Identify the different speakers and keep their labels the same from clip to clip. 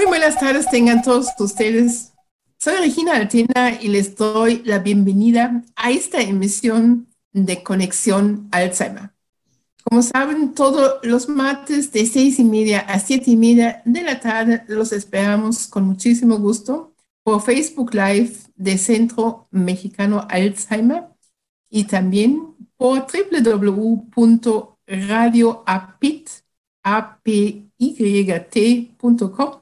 Speaker 1: Muy buenas tardes tengan todos ustedes. Soy Regina Altena y les doy la bienvenida a esta emisión de Conexión Alzheimer. Como saben, todos los martes de seis y media a siete y media de la tarde los esperamos con muchísimo gusto por Facebook Live de Centro Mexicano Alzheimer y también por www.radioapit.com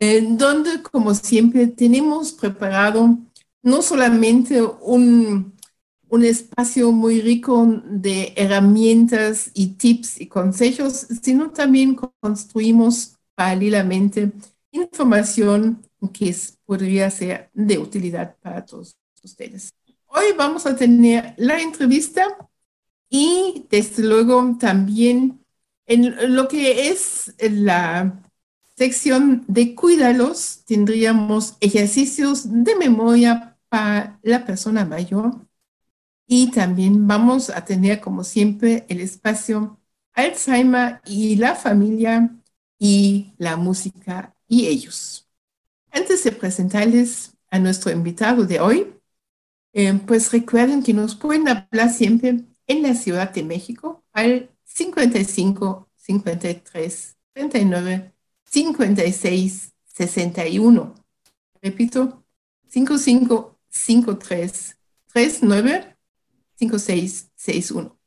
Speaker 1: donde, como siempre, tenemos preparado no solamente un, un espacio muy rico de herramientas y tips y consejos, sino también construimos paralelamente información que podría ser de utilidad para todos ustedes. Hoy vamos a tener la entrevista y desde luego también en lo que es la sección de cuídalos tendríamos ejercicios de memoria para la persona mayor y también vamos a tener como siempre el espacio Alzheimer y la familia y la música y ellos. Antes de presentarles a nuestro invitado de hoy, eh, pues recuerden que nos pueden hablar siempre en la Ciudad de México al 55 53 39 56 61. Repito, 5553 39 5661.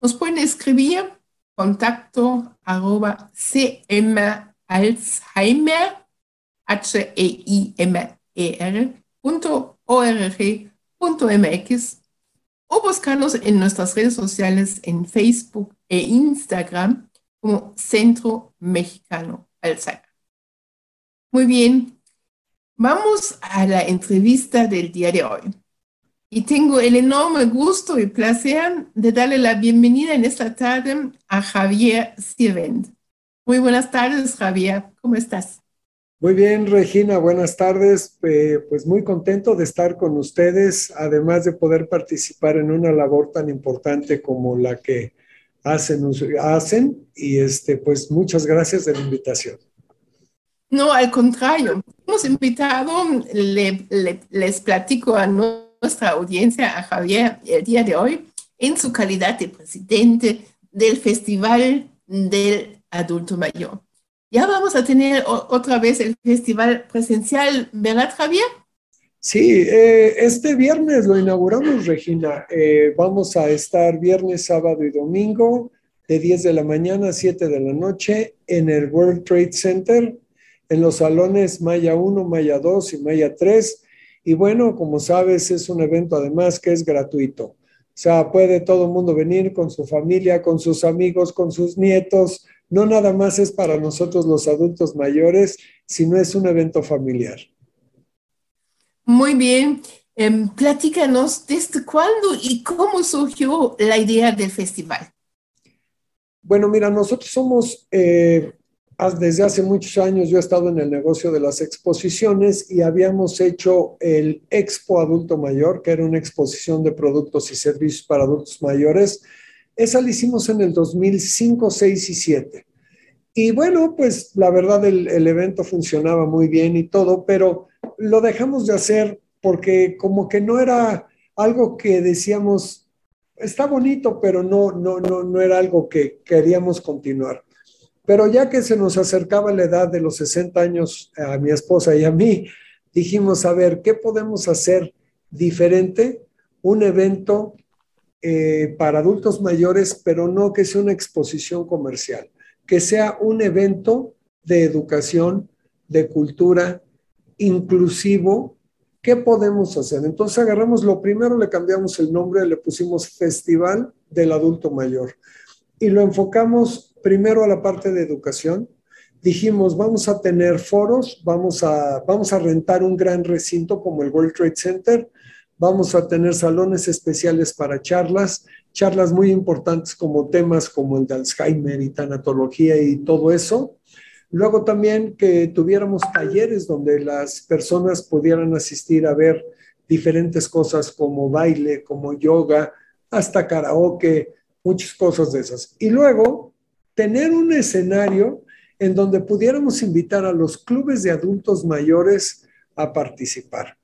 Speaker 1: Nos pueden escribir contacto arroba cm alzheimer h e i m e r punto org punto mx o buscarnos en nuestras redes sociales en Facebook e Instagram como Centro Mexicano Alzheimer. Muy bien, vamos a la entrevista del día de hoy. Y tengo el enorme gusto y placer de darle la bienvenida en esta tarde a Javier Sirvent. Muy buenas tardes, Javier. ¿Cómo estás?
Speaker 2: Muy bien, Regina, buenas tardes. pues muy contento de estar con ustedes, además de poder participar en una labor tan importante como la que hacen, hacen y este, pues muchas gracias de la invitación.
Speaker 1: No, al contrario, hemos invitado, les platico a nuestra audiencia, a Javier, el día de hoy, en su calidad de presidente del Festival del Adulto Mayor. Ya vamos a tener otra vez el festival presencial, ¿verdad, Javier?
Speaker 2: Sí, eh, este viernes lo inauguramos, Regina. Eh, vamos a estar viernes, sábado y domingo de 10 de la mañana a 7 de la noche en el World Trade Center, en los salones Maya 1, Maya 2 y Maya 3. Y bueno, como sabes, es un evento además que es gratuito. O sea, puede todo el mundo venir con su familia, con sus amigos, con sus nietos. No nada más es para nosotros los adultos mayores, sino es un evento familiar.
Speaker 1: Muy bien. Em, platícanos desde cuándo y cómo surgió la idea del festival.
Speaker 2: Bueno, mira, nosotros somos, eh, desde hace muchos años yo he estado en el negocio de las exposiciones y habíamos hecho el Expo Adulto Mayor, que era una exposición de productos y servicios para adultos mayores. Esa la hicimos en el 2005, 6 y 7. Y bueno, pues la verdad el evento funcionaba muy bien y todo, pero lo dejamos de hacer porque como que no era algo que decíamos, está bonito, pero no, no, no, no era algo que queríamos continuar. Pero ya que se nos acercaba la edad de los 60 años a mi esposa y a mí, dijimos, a ver, ¿qué podemos hacer diferente? Un evento eh, para adultos mayores, pero no que sea una exposición comercial, que sea un evento de educación, de cultura, inclusivo, ¿qué podemos hacer? Entonces agarramos lo primero, le cambiamos el nombre, le pusimos Festival del Adulto Mayor y lo enfocamos primero a la parte de educación, dijimos, vamos a tener foros, vamos a, vamos a rentar un gran recinto como el World Trade Center, vamos a tener salones especiales para charlas, charlas muy importantes como temas como el de Alzheimer y tanatología y todo eso. Luego también que tuviéramos talleres donde las personas pudieran asistir a ver diferentes cosas como baile, como yoga, hasta karaoke, muchas cosas de esas. Y luego tener un escenario en donde pudiéramos invitar a los clubes de adultos mayores a participar.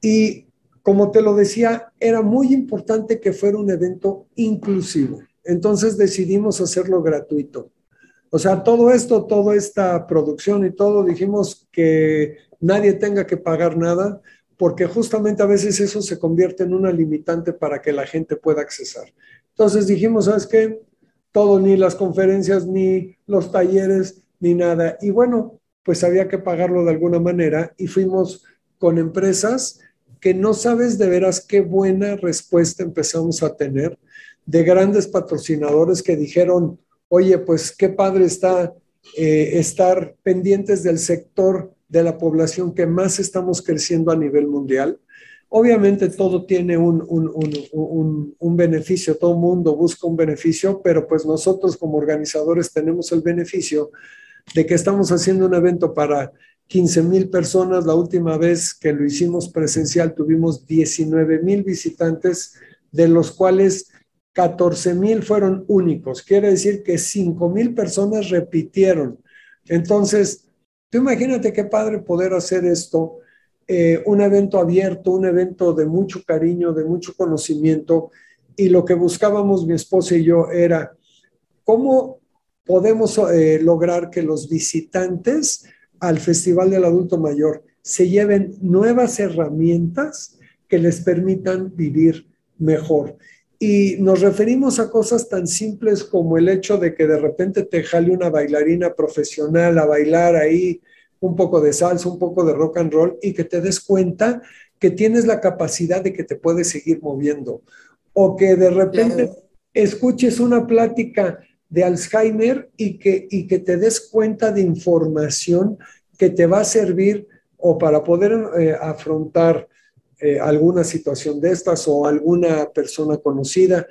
Speaker 2: Y como te lo decía, era muy importante que fuera un evento inclusivo. Entonces decidimos hacerlo gratuito. O sea, todo esto, toda esta producción y todo, dijimos que nadie tenga que pagar nada, porque justamente a veces eso se convierte en una limitante para que la gente pueda accesar. Entonces dijimos, ¿sabes qué? todo, ni las conferencias, ni los talleres, ni nada. Y bueno, pues había que pagarlo de alguna manera y fuimos con empresas que no sabes de veras qué buena respuesta empezamos a tener de grandes patrocinadores que dijeron, oye, pues qué padre está eh, estar pendientes del sector de la población que más estamos creciendo a nivel mundial Obviamente todo tiene un, un, beneficio, todo mundo busca un beneficio, pero pues nosotros como organizadores tenemos el beneficio de que estamos haciendo un evento para 15 mil personas. La última vez que lo hicimos presencial tuvimos 19 mil visitantes, de los cuales 14 mil fueron únicos. Quiere decir que 5 mil personas repitieron. Entonces, tú imagínate qué padre poder hacer esto eh, un evento abierto, un evento de mucho cariño, de mucho conocimiento, y lo que buscábamos mi esposa y yo era cómo podemos eh, lograr que los visitantes al Festival del Adulto Mayor se lleven nuevas herramientas que les permitan vivir mejor. Y nos referimos a cosas tan simples como el hecho de que de repente te jale una bailarina profesional a bailar ahí un poco de salsa, un poco de rock and roll y que te des cuenta que tienes la capacidad de que te puedes seguir moviendo. O que de repente escuches una plática de Alzheimer y que, y que te des cuenta de información que te va a servir o para poder eh, afrontar eh, alguna situación de estas o alguna persona conocida.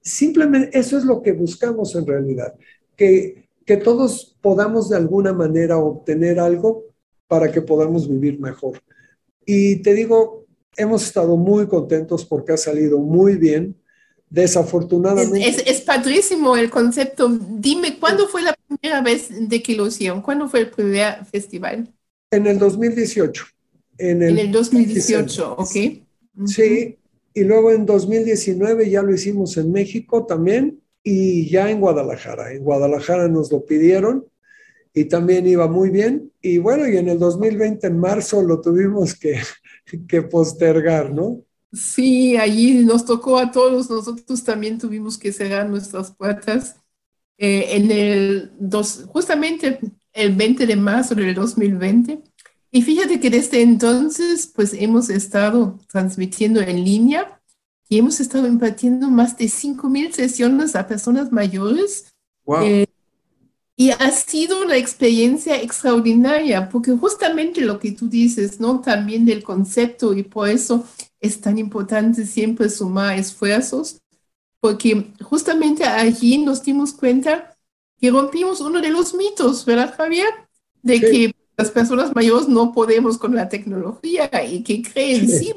Speaker 2: Simplemente eso es lo que buscamos en realidad, que que todos podamos de alguna manera obtener algo para que podamos vivir mejor. Y te digo, hemos estado muy contentos porque ha salido muy bien. Desafortunadamente.
Speaker 1: Es, es, padrísimo el concepto. Dime, ¿cuándo fue la primera vez de que lo hicieron? ¿Cuándo fue el primer festival?
Speaker 2: En el 2018.
Speaker 1: En el, en el 2018, ok.
Speaker 2: Sí, y luego en 2019 ya lo hicimos en México también y ya en Guadalajara. En Guadalajara nos lo pidieron y también iba muy bien. Y bueno, y en el 2020, en marzo, lo tuvimos que, que postergar, ¿no?
Speaker 1: Sí, allí nos tocó a todos, nosotros también tuvimos que cerrar nuestras puertas. Eh, en el dos, justamente el 20 de marzo del 2020. Y fíjate que desde entonces, pues hemos estado transmitiendo en línea y hemos estado impartiendo más de 5.000 sesiones a personas mayores. Eh, y ha sido una experiencia extraordinaria, porque justamente lo que tú dices, ¿no? También del concepto, y por eso es tan importante siempre sumar esfuerzos, porque justamente allí nos dimos cuenta que rompimos uno de los mitos, ¿verdad, Javier? De que las personas mayores no podemos con la tecnología y que creen sí, sí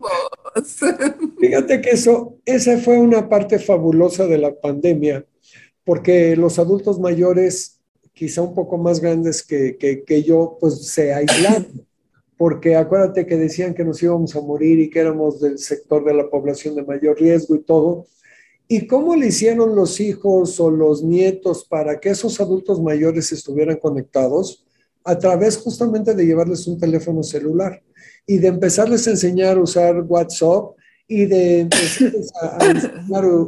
Speaker 2: Fíjate que eso, esa fue una parte fabulosa de la pandemia, porque los adultos mayores, quizá un poco más grandes que, que, yo, pues se aislaron, porque acuérdate que decían que nos íbamos a morir y que éramos del sector de la población de mayor riesgo y todo. ¿Y cómo le hicieron los hijos o los nietos para que esos adultos mayores estuvieran conectados? A través justamente de llevarles un teléfono celular y de empezarles a enseñar a usar WhatsApp y de empezar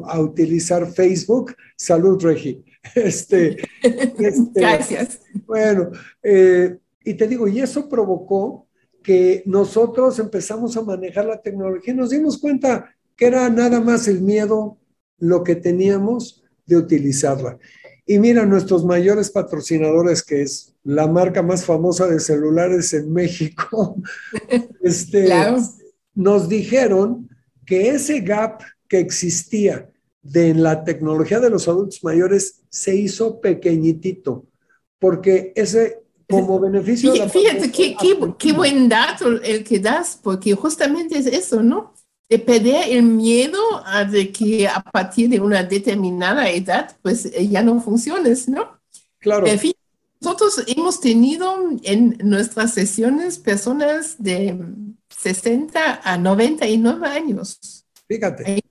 Speaker 2: a, utilizar Facebook. Salud, Regi. Este,
Speaker 1: este Gracias.
Speaker 2: Bueno, eh, y te digo, y eso provocó que nosotros empezamos a manejar la tecnología y nos dimos cuenta que era nada más el miedo lo que teníamos de utilizarla. Y mira, nuestros mayores patrocinadores, que es la marca más famosa de celulares en México, este, nos dijeron que ese gap que existía de la tecnología de los adultos mayores se hizo pequeñitito, porque ese como beneficio...
Speaker 1: Fíjate, qué, qué, buen dato el que das, porque justamente es eso, ¿no? De perder el miedo a de que a partir de una determinada edad, pues eh, ya no funciones, ¿no?
Speaker 2: Claro.
Speaker 1: Eh, nosotros hemos tenido en nuestras sesiones personas de 60 a 99 años.
Speaker 2: Fíjate.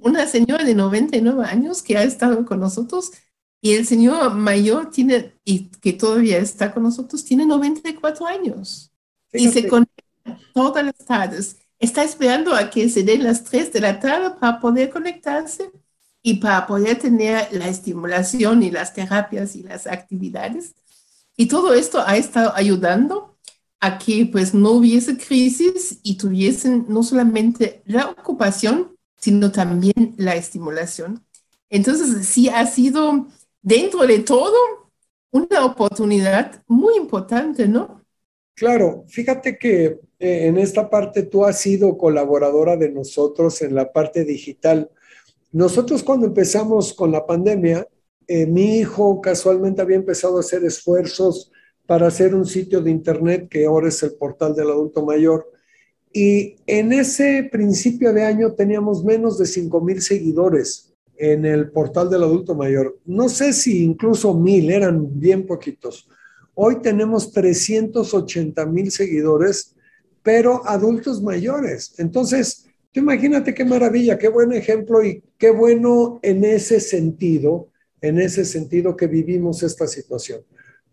Speaker 1: una señora de 99 años que ha estado con nosotros y el señor mayor tiene, y que todavía está con nosotros, tiene 94 años. Y se conecta todas las tardes. Está esperando a que se den las 3 de la tarde para poder conectarse y para poder tener la estimulación y las terapias y las actividades. Y todo esto ha estado ayudando a que pues no hubiese crisis y tuviesen no solamente la ocupación, sino también la estimulación. Entonces, sí ha sido dentro de todo, una oportunidad muy importante, ¿no?
Speaker 2: Claro, fíjate que en esta parte tú has sido colaboradora de nosotros en la parte digital. Nosotros cuando empezamos con la pandemia, eh, mi hijo casualmente había empezado a hacer esfuerzos para hacer un sitio de internet que ahora es el portal del adulto mayor. Y en ese principio de año teníamos menos de 5 mil seguidores en el portal del adulto mayor. No sé si incluso mil, eran bien poquitos. Hoy tenemos 380 mil seguidores, pero adultos mayores. Entonces, tú imagínate qué maravilla, qué buen ejemplo y qué bueno en ese sentido, en ese sentido que vivimos esta situación,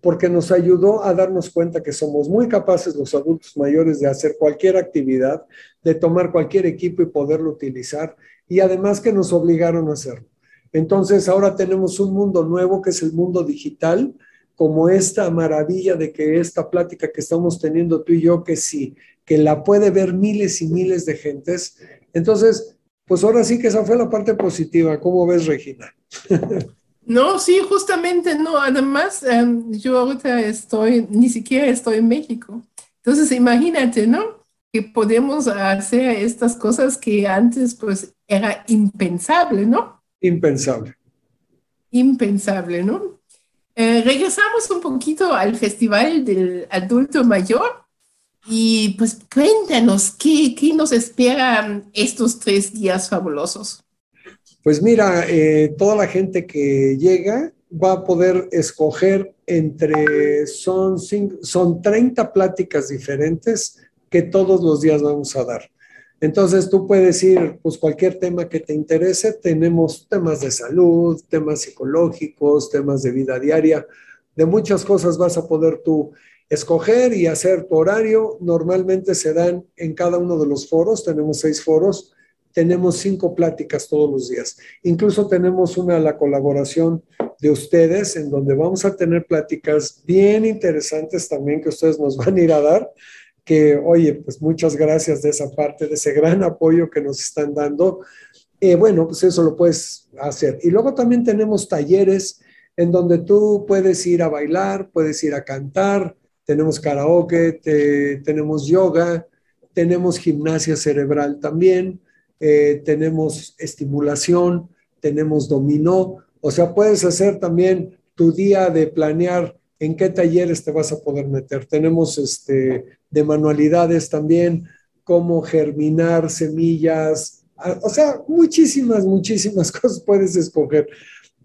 Speaker 2: porque nos ayudó a darnos cuenta que somos muy capaces los adultos mayores de hacer cualquier actividad, de tomar cualquier equipo y poderlo utilizar y además que nos obligaron a hacerlo. Entonces ahora tenemos un mundo nuevo que es el mundo digital, como esta maravilla de que esta plática que estamos teniendo tú y yo, que sí, que la puede ver miles y miles de gentes. Entonces, pues ahora sí que esa fue la parte positiva. ¿Cómo ves, Regina?
Speaker 1: No, sí, justamente no. Además, em, yo ahorita estoy, ni siquiera estoy en México. Entonces, imagínate, ¿no? que podemos hacer estas cosas que antes pues era impensable, ¿no?
Speaker 2: Impensable.
Speaker 1: Impensable, ¿no? Eh, regresamos un poquito al Festival del Adulto Mayor y pues cuéntanos, ¿qué, qué nos esperan estos tres días fabulosos?
Speaker 2: Pues mira, eh, toda la gente que llega va a poder escoger entre, son, son 30 pláticas diferentes que todos los días vamos a dar. Entonces tú puedes ir, pues cualquier tema que te interese, tenemos temas de salud, temas psicológicos, temas de vida diaria, de muchas cosas vas a poder tú escoger y hacer tu horario. Normalmente se dan en cada uno de los foros, tenemos seis foros, tenemos cinco pláticas todos los días. Incluso tenemos una, la colaboración de ustedes, en donde vamos a tener pláticas bien interesantes también que ustedes nos van a ir a dar que, oye, pues muchas gracias de esa parte, de ese gran apoyo que nos están dando. Eh, bueno, pues eso lo puedes hacer. Y luego también tenemos talleres en donde tú puedes ir a bailar, puedes ir a cantar, tenemos karaoke, tenemos yoga, tenemos gimnasia cerebral también, eh, tenemos estimulación, tenemos dominó, o sea, puedes hacer también tu día de planear en qué talleres te vas a poder meter. Tenemos este, de manualidades también, cómo germinar semillas, o sea, muchísimas, muchísimas cosas puedes escoger.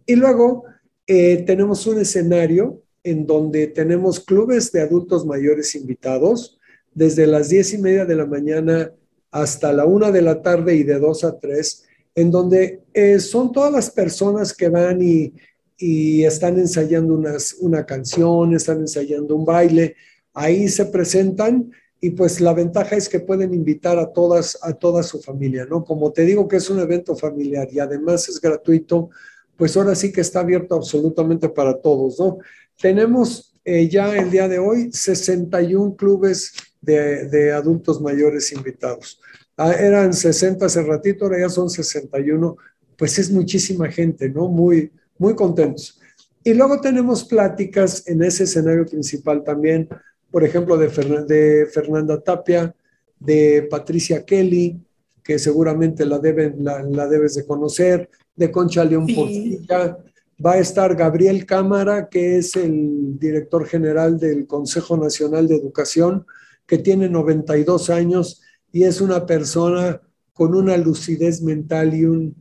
Speaker 2: Y luego eh, tenemos un escenario en donde tenemos clubes de adultos mayores invitados, desde las diez y media de la mañana hasta la una de la tarde y de dos a tres, en donde eh, son todas las personas que van y y están ensayando unas, una canción, están ensayando un baile, ahí se presentan y pues la ventaja es que pueden invitar a todas, a toda su familia, ¿no? Como te digo que es un evento familiar y además es gratuito, pues ahora sí que está abierto absolutamente para todos, ¿no? Tenemos eh, ya el día de hoy 61 clubes de, de adultos mayores invitados. Ah, eran 60 hace ratito, ahora ya son 61, pues es muchísima gente, ¿no? Muy, muy contentos. Y luego tenemos pláticas en ese escenario principal también, por ejemplo, de, de Fernanda Tapia, de Patricia Kelly, que seguramente la, deben, la, debes de conocer, de Concha León Portilla. Va a estar Gabriel Cámara, que es el director general del Consejo Nacional de Educación, que tiene 92 años y es una persona con una lucidez mental y un,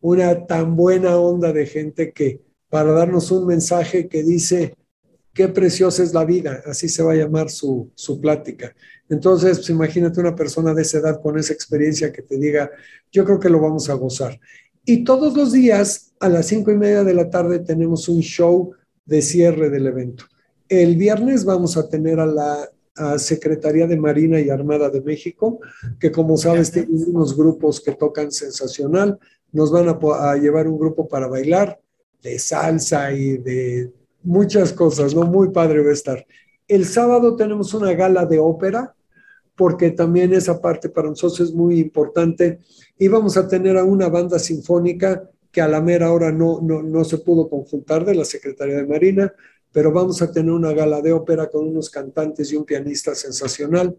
Speaker 2: una tan buena onda de gente que para darnos un mensaje que dice, qué preciosa es la vida, así se va a llamar su, su plática. Entonces, pues, imagínate una persona de esa edad con esa experiencia que te diga, yo creo que lo vamos a gozar. Y todos los días a las cinco y media de la tarde tenemos un show de cierre del evento. El viernes vamos a tener a la Secretaría de Marina y Armada de México, que como sabes tienen unos grupos que tocan sensacional. Nos van a, a llevar un grupo para bailar de salsa y de muchas cosas, ¿no? Muy padre va a estar. El sábado tenemos una gala de ópera porque también esa parte para nosotros es muy importante. Y vamos a tener a una banda sinfónica que a la mera hora no, no, se pudo conjuntar de la Secretaría de Marina, pero vamos a tener una gala de ópera con unos cantantes y un pianista sensacional.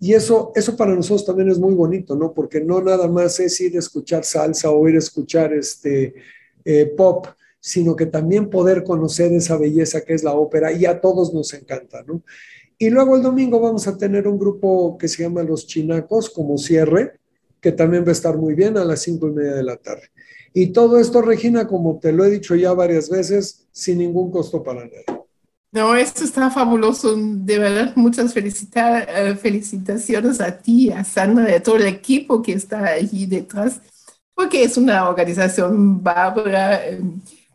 Speaker 2: Y eso, eso para nosotros también es muy bonito, ¿no? Porque no nada más es ir a escuchar salsa o ir a escuchar este, eh, pop, sino que también poder conocer esa belleza que es la ópera y a todos nos encanta, ¿no? Y luego el domingo vamos a tener un grupo que se llama Los Chinacos como cierre, que también va a estar muy bien a las cinco y media de la tarde. Y todo esto, Regina, como te lo he dicho ya varias veces, sin ningún costo para nadie.
Speaker 1: No, esto está fabuloso. De verdad, muchas eh, felicitaciones a ti, a Sandra y a todo el equipo que está allí detrás, porque es una organización bárbara, eh,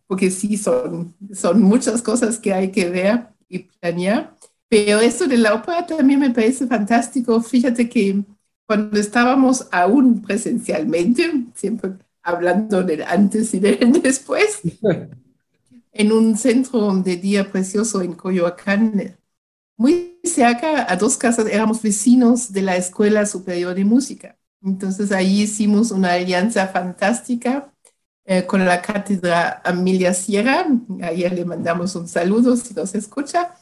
Speaker 1: porque sí, son, son muchas cosas que hay que ver y planear. Pero esto de la ópera también me parece fantástico. Fíjate que cuando estábamos aún presencialmente, siempre hablando del antes y del después, en un centro de día precioso en Coyoacán, muy cerca, a dos casas, éramos vecinos de la Escuela Superior de Música. Entonces ahí hicimos una alianza fantástica eh, con la cátedra Amelia Sierra. Ayer le mandamos un saludo si nos escucha.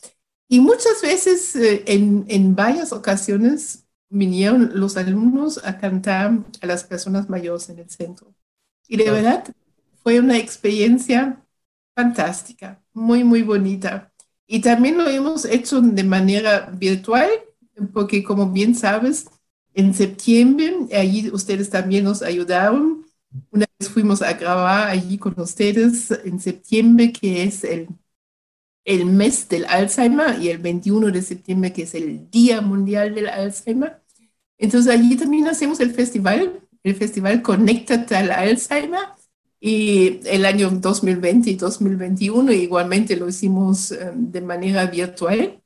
Speaker 1: Y muchas veces, eh, en, en, varias ocasiones, vinieron los alumnos a cantar a las personas mayores en el centro. Y de verdad, fue una experiencia fantástica, muy, muy bonita. Y también lo hemos hecho de manera virtual, porque como bien sabes, en septiembre, allí ustedes también nos ayudaron. Una vez fuimos a grabar allí con ustedes en septiembre, que es el el mes del Alzheimer y el 21 de septiembre, que es el Día Mundial del Alzheimer. Entonces allí también hacemos el festival, el festival Conéctate al Alzheimer. Y el año 2020 y 2021 igualmente lo hicimos em, de manera virtual.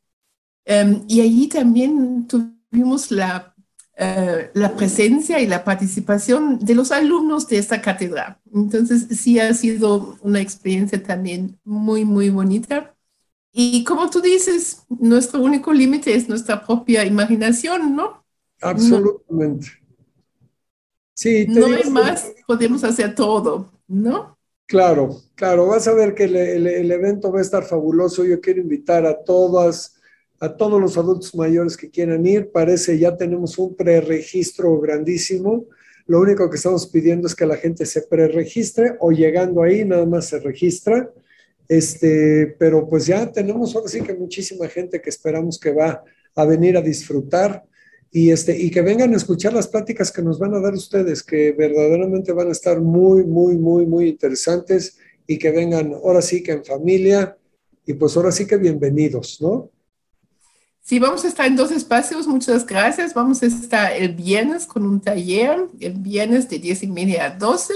Speaker 1: Em, y allí también tuvimos la, eh, la presencia y la participación de los alumnos de esta cátedra. Entonces sí ha sido una experiencia también muy, muy bonita. Y como tú dices, nuestro único límite es nuestra propia imaginación, ¿no?
Speaker 2: Absolutamente.
Speaker 1: Sí, no hay más, podemos hacer todo, ¿no?
Speaker 2: Claro, claro, vas a ver que el, evento va a estar fabuloso. Yo quiero invitar a todas, a todos los adultos mayores que quieran ir. Parece ya tenemos un preregistro grandísimo. Lo único que estamos pidiendo es que la gente se preregistre o llegando ahí nada más se registra este, pero pues ya tenemos ahora sí que muchísima gente que esperamos que va a venir a disfrutar y, este, y que vengan a escuchar las pláticas que nos van a dar ustedes, que verdaderamente van a estar muy, muy, muy, muy interesantes y que vengan ahora sí que en familia y pues ahora sí que bienvenidos, ¿no?
Speaker 1: Sí, vamos a estar en dos espacios, muchas gracias. Vamos a estar el viernes con un taller, el viernes de 10 y media a 12.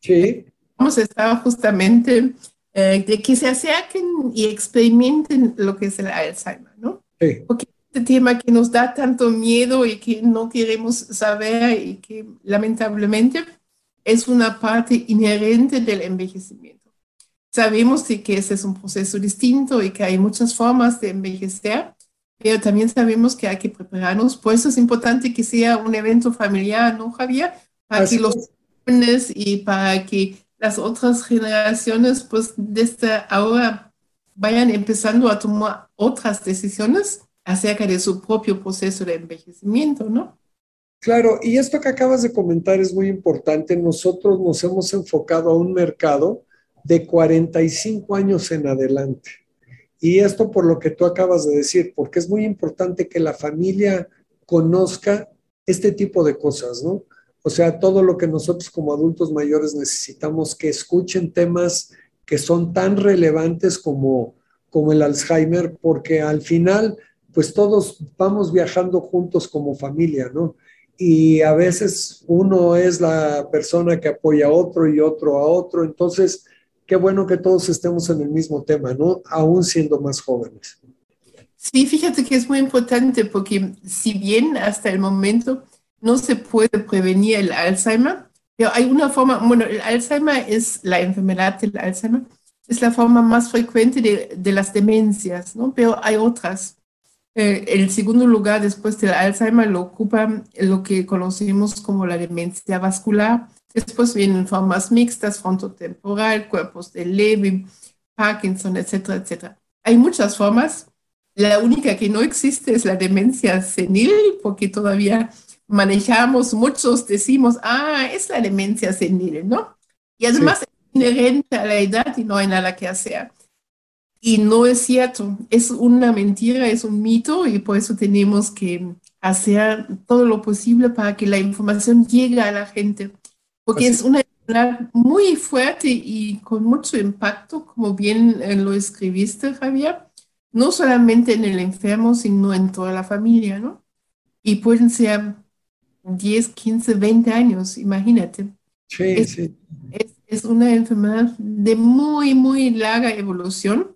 Speaker 2: Sí.
Speaker 1: Vamos a estar justamente eh, de que se acerquen y experimenten lo que es el Alzheimer, ¿no?
Speaker 2: Sí.
Speaker 1: Porque tema que nos da tanto miedo y que no queremos saber y que lamentablemente es una parte inherente del envejecimiento. Sabemos que ese es un proceso distinto y que hay muchas formas de envejecer, pero también sabemos que hay que prepararnos. Por eso es importante que sea un evento familiar, ¿no, Javier? Para que los jóvenes y para que las otras generaciones, pues desde ahora vayan empezando a tomar otras decisiones acerca de su propio proceso de envejecimiento, ¿no?
Speaker 2: Claro, y esto que acabas de comentar es muy importante. Nosotros nos hemos enfocado a un mercado de 45 años en adelante. Y esto por lo que tú acabas de decir, porque es muy importante que la familia conozca este tipo de cosas, ¿no? O sea, todo lo que nosotros como adultos mayores necesitamos que escuchen temas que son tan relevantes como, como el Alzheimer, porque al final, pues todos vamos viajando juntos como familia, ¿no? Y a veces uno es la persona que apoya a otro y otro a otro, entonces, qué bueno que todos estemos en el mismo tema, ¿no? Aún siendo más jóvenes.
Speaker 1: Sí, fíjate que es muy importante porque si bien hasta el momento no se puede prevenir el Alzheimer, pero hay una forma, bueno, el Alzheimer es la enfermedad del Alzheimer, es la forma más frecuente de, de las demencias, ¿no? Pero hay otras. Eh, el segundo lugar después del Alzheimer lo ocupa lo que conocemos como la demencia vascular. Después vienen formas mixtas, frontotemporal, cuerpos de Levy, Parkinson, etcétera, etcétera. Hay muchas formas. La única que no existe es la demencia senil, porque todavía manejamos, muchos decimos, ah, es la demencia senil, ¿no? Y además es inherente a la edad y no hay nada que hacer. Y no es cierto, es una mentira, es un mito y por eso tenemos que hacer todo lo posible para que la información llegue a la gente, porque es una enfermedad muy fuerte y con mucho impacto, como bien eh, lo escribiste, Javier, no solamente en el enfermo, sino en toda la familia, ¿no? Y pueden ser 10, 15, 20 años, imagínate.
Speaker 2: Sí,
Speaker 1: es,
Speaker 2: sí.
Speaker 1: Es, es, una enfermedad de muy, muy larga evolución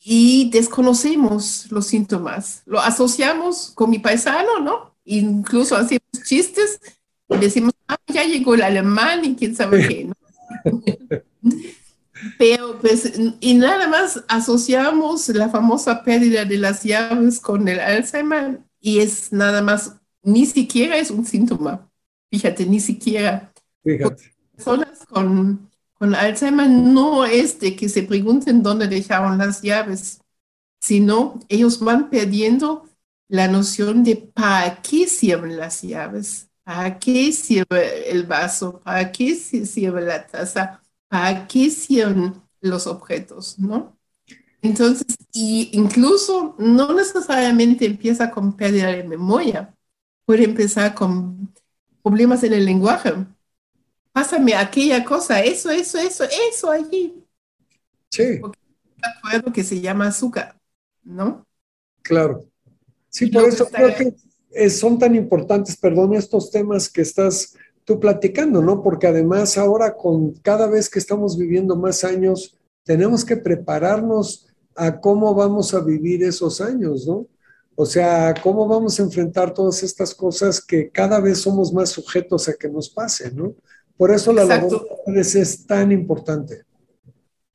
Speaker 1: y desconocemos los síntomas. Lo asociamos con mi paisano, ¿no? Incluso hacemos chistes y decimos, ah, ya llegó el alemán y quién sabe qué, ¿no? Pero pues, y nada más asociamos la famosa pérdida de las llaves con el Alzheimer y es nada más ni siquiera es un síntoma. Fíjate, ni siquiera.
Speaker 2: Fíjate.
Speaker 1: Personas con, con Alzheimer no es de que se pregunten dónde dejaron las llaves, sino ellos van perdiendo la noción de para qué sirven las llaves, para qué sirve el vaso, para qué sirve la taza, para qué sirven los objetos, ¿no? Entonces, y incluso no necesariamente empieza con pérdida de memoria, puede empezar con problemas en el lenguaje. Pásame aquella cosa, eso, eso, eso, eso allí.
Speaker 2: Sí.
Speaker 1: Porque acuerdo que se llama azúcar, ¿no?
Speaker 2: Claro. Sí, por eso creo que son tan importantes, perdón, estos temas que estás tú platicando, ¿no? Porque además ahora con cada vez que estamos viviendo más años, tenemos que prepararnos a cómo vamos a vivir esos años, ¿no? O sea, ¿cómo vamos a enfrentar todas estas cosas que cada vez somos más sujetos a que nos pasen, ¿no? Por eso la labor de es tan importante.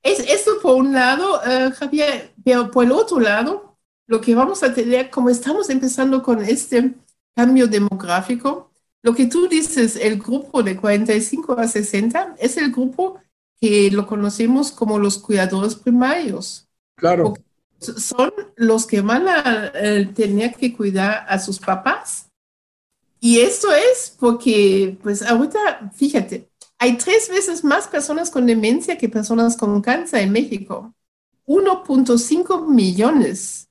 Speaker 1: Es, eso por un lado, uh, Javier, pero por el otro lado, lo que vamos a tener, como estamos empezando con este cambio demográfico, lo que tú dices, el grupo de 45 a 60 es el grupo que lo conocemos como los cuidadores primarios.
Speaker 2: Claro.
Speaker 1: Son los que van a eh, tener que cuidar a sus papás. Y esto es porque, pues ahorita, fíjate, hay tres veces más personas con demencia que personas con cáncer en México. 1.5 millones.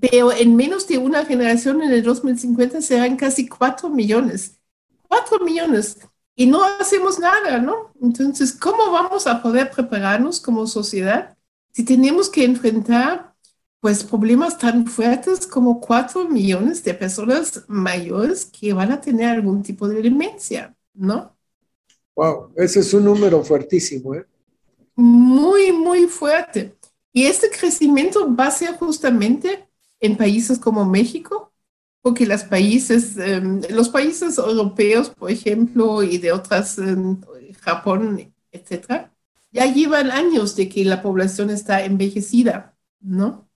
Speaker 1: Pero en menos de una generación, en el 2050, serán casi 4 millones. 4 millones. Y no hacemos nada, ¿no? Entonces, ¿cómo vamos a poder prepararnos como sociedad si tenemos que enfrentar pues problemas tan fuertes como cuatro millones de personas mayores que van a tener algún tipo de demencia, ¿no?
Speaker 2: Wow, ese es un número fuertísimo, ¿eh?
Speaker 1: Muy, muy fuerte. Y este crecimiento va a ser justamente en países como México, porque los países, eh, los países europeos, por ejemplo, y de otras, eh, Japón, etcétera, ya llevan años de que la población está envejecida, ¿no?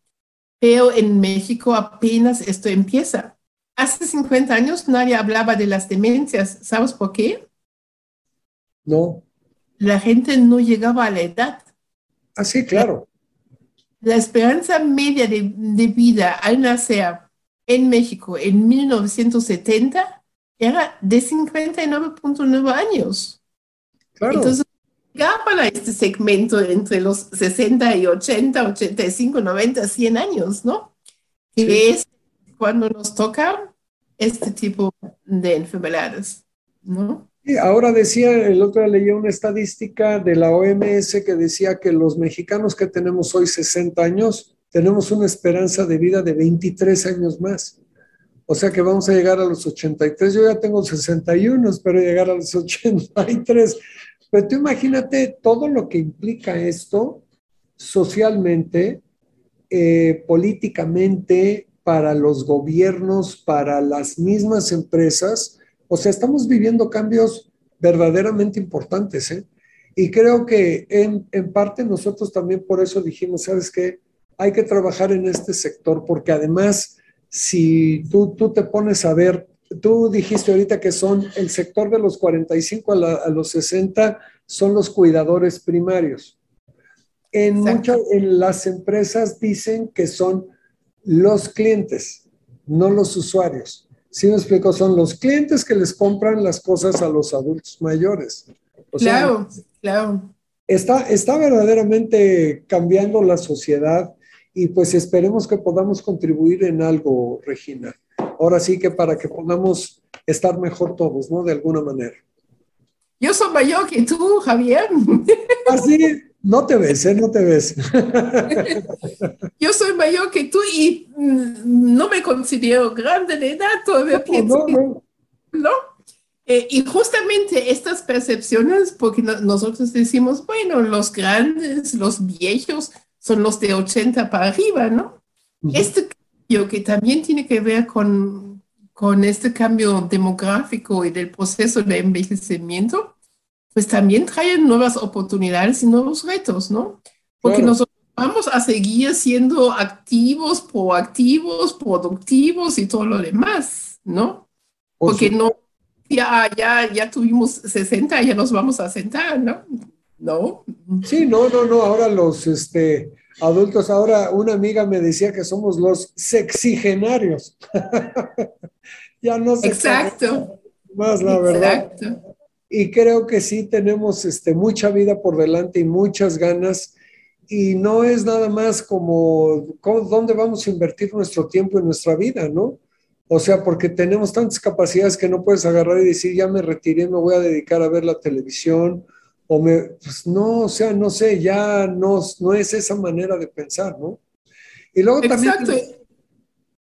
Speaker 1: Pero en México apenas esto empieza. Hace 50 años nadie hablaba de las demencias. ¿Sabes por qué?
Speaker 2: No.
Speaker 1: la gente no llegaba a la edad.
Speaker 2: Ah, sí, claro.
Speaker 1: La esperanza media de, de vida al nacer en México en 1970 era de 59.9 años. Claro. Entonces, llegaba a este segmento entre los 60 y 80, 85, 90, 100 años, ¿no? Que es cuando nos toca este tipo de enfermedades, ¿no?
Speaker 2: Y ahora decía, el otro día leí una estadística de la OMS que decía que los mexicanos que tenemos hoy 60 años, tenemos una esperanza de vida de 23 años más. O sea que vamos a llegar a los 83. Yo ya tengo 61, espero llegar a los 83. Pero tú imagínate todo lo que implica esto socialmente, eh, políticamente, para los gobiernos, para las mismas empresas. O sea, estamos viviendo cambios verdaderamente importantes. ¿eh? Y creo que en, en parte nosotros también por eso dijimos, ¿sabes qué? Hay que trabajar en este sector porque además, si tú, tú te pones a ver, tú dijiste ahorita que son el sector de los 45 a, a los 60, son los cuidadores primarios. En, muchas, en las empresas dicen que son los clientes, no los usuarios. Si me explico, son los clientes que les compran las cosas a los adultos mayores.
Speaker 1: claro, claro.
Speaker 2: Está, está verdaderamente cambiando la sociedad y pues esperemos que podamos contribuir en algo, Regina. Ahora sí que para que podamos estar mejor todos, ¿no? De alguna manera.
Speaker 1: Yo soy mayor que tú, Javier.
Speaker 2: Así, ah, no te ves, ¿eh? No te ves.
Speaker 1: Yo soy mayor que tú y mm, no me considero grande de edad, todavía pienso. No, no. Eh, y justamente estas percepciones, porque nosotros decimos, bueno, los grandes, los viejos, son los de 80 para arriba, ¿no? Este cambio que también tiene que ver con, con este cambio demográfico y del proceso de envejecimiento, pues también traen nuevas oportunidades y nuevos retos, ¿no? Porque nosotros vamos a seguir siendo activos, proactivos, productivos y todo lo demás, ¿no? Porque no, ya, ya, ya tuvimos 60, ya nos vamos a sentar, ¿no? No.
Speaker 2: Sí, no, no, no, ahora los este, adultos, ahora una amiga me decía que somos los sexigenarios. ya no sé.
Speaker 1: Exacto.
Speaker 2: Más la verdad. Exacto y creo que sí tenemos este, mucha vida por delante y muchas ganas. Y no es nada más como, dónde vamos a invertir nuestro tiempo y nuestra vida, ¿no? O sea, porque tenemos tantas capacidades que no puedes agarrar y decir, ya me retiré, me voy a dedicar a ver la televisión, o me, pues no, o sea, no sé, ya no, no es esa manera de pensar, ¿no? Y luego Exacto. también,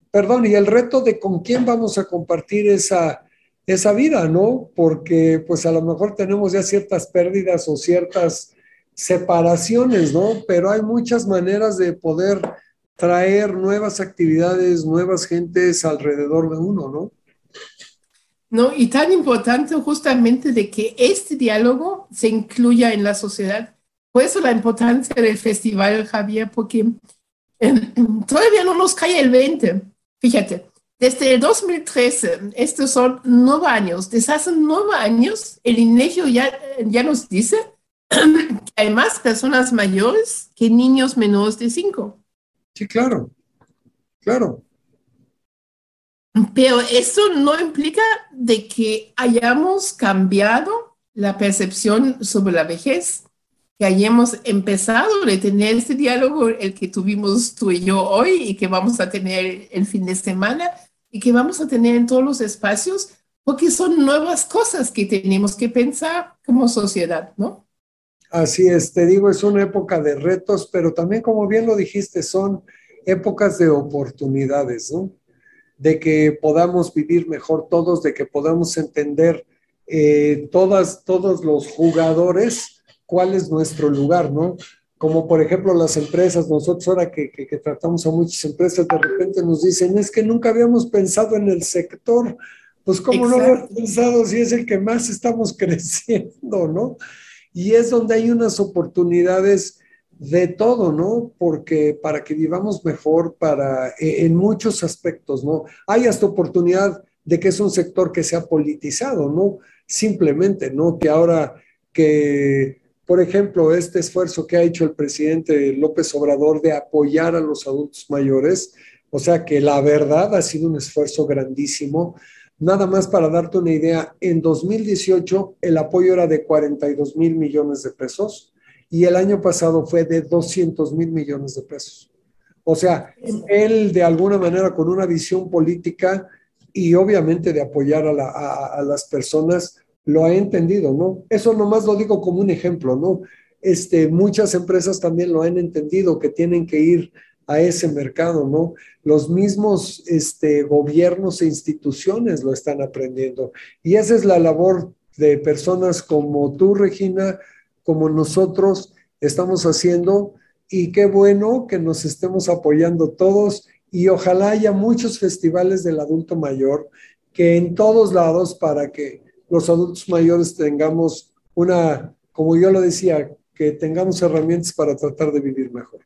Speaker 2: perdón, y el reto de con quién vamos a compartir esa, esa vida, ¿no? Porque pues a lo mejor tenemos ya ciertas pérdidas o ciertas separaciones, ¿no? Pero hay muchas maneras de poder traer nuevas actividades, nuevas gentes alrededor de uno, ¿no?
Speaker 1: No, y tan importante justamente de que este diálogo se incluya en la sociedad. Por eso la importancia del festival, Javier, porque eh, todavía no nos cae el 20. Fíjate, desde el 2013, estos son nueve años. Desde hace nueve años, el INEGI ya, ya nos dice que hay más personas mayores que niños menores de cinco.
Speaker 2: Sí, claro, claro.
Speaker 1: Pero eso no implica de que hayamos cambiado la percepción sobre la vejez, que hayamos empezado a tener este diálogo, el que tuvimos tú y yo hoy y que vamos a tener el fin de semana, y que vamos a tener en todos los espacios, porque son nuevas cosas que tenemos que pensar como sociedad, ¿no?
Speaker 2: Así es, te digo, es una época de retos, pero también, como bien lo dijiste, son épocas de oportunidades, ¿no? De que podamos vivir mejor todos, de que podamos entender eh, todas, todos los jugadores cuál es nuestro lugar, ¿no? como por ejemplo las empresas, nosotros ahora que, que, tratamos a muchas empresas, de repente nos dicen, es que nunca habíamos pensado en el sector, pues cómo no habíamos pensado si es el que más estamos creciendo, ¿no? Y es donde hay unas oportunidades de todo, ¿no? Porque para que vivamos mejor, para, e, en muchos aspectos, ¿no? Hay hasta oportunidad de que es un sector que se ha politizado, ¿no? Simplemente, ¿no? Que ahora que por ejemplo, este esfuerzo que ha hecho el presidente López Obrador de apoyar a los adultos mayores, o sea que la verdad ha sido un esfuerzo grandísimo. Nada más para darte una idea, en 2018 el apoyo era de 42 mil millones de pesos y el año pasado fue de 200 mil millones de pesos. O sea, él de alguna manera con una visión política y obviamente de apoyar a, las personas, lo ha entendido, ¿no? Eso nomás lo digo como un ejemplo, ¿no? Este, muchas empresas también lo han entendido, que tienen que ir a ese mercado, ¿no? Los mismos este, gobiernos e instituciones lo están aprendiendo. Y esa es la labor de personas como tú, Regina, como nosotros estamos haciendo. Y qué bueno que nos estemos apoyando todos y ojalá haya muchos festivales del adulto mayor que en todos lados para que los adultos mayores tengamos una, como yo lo decía, que tengamos herramientas para tratar de vivir mejor.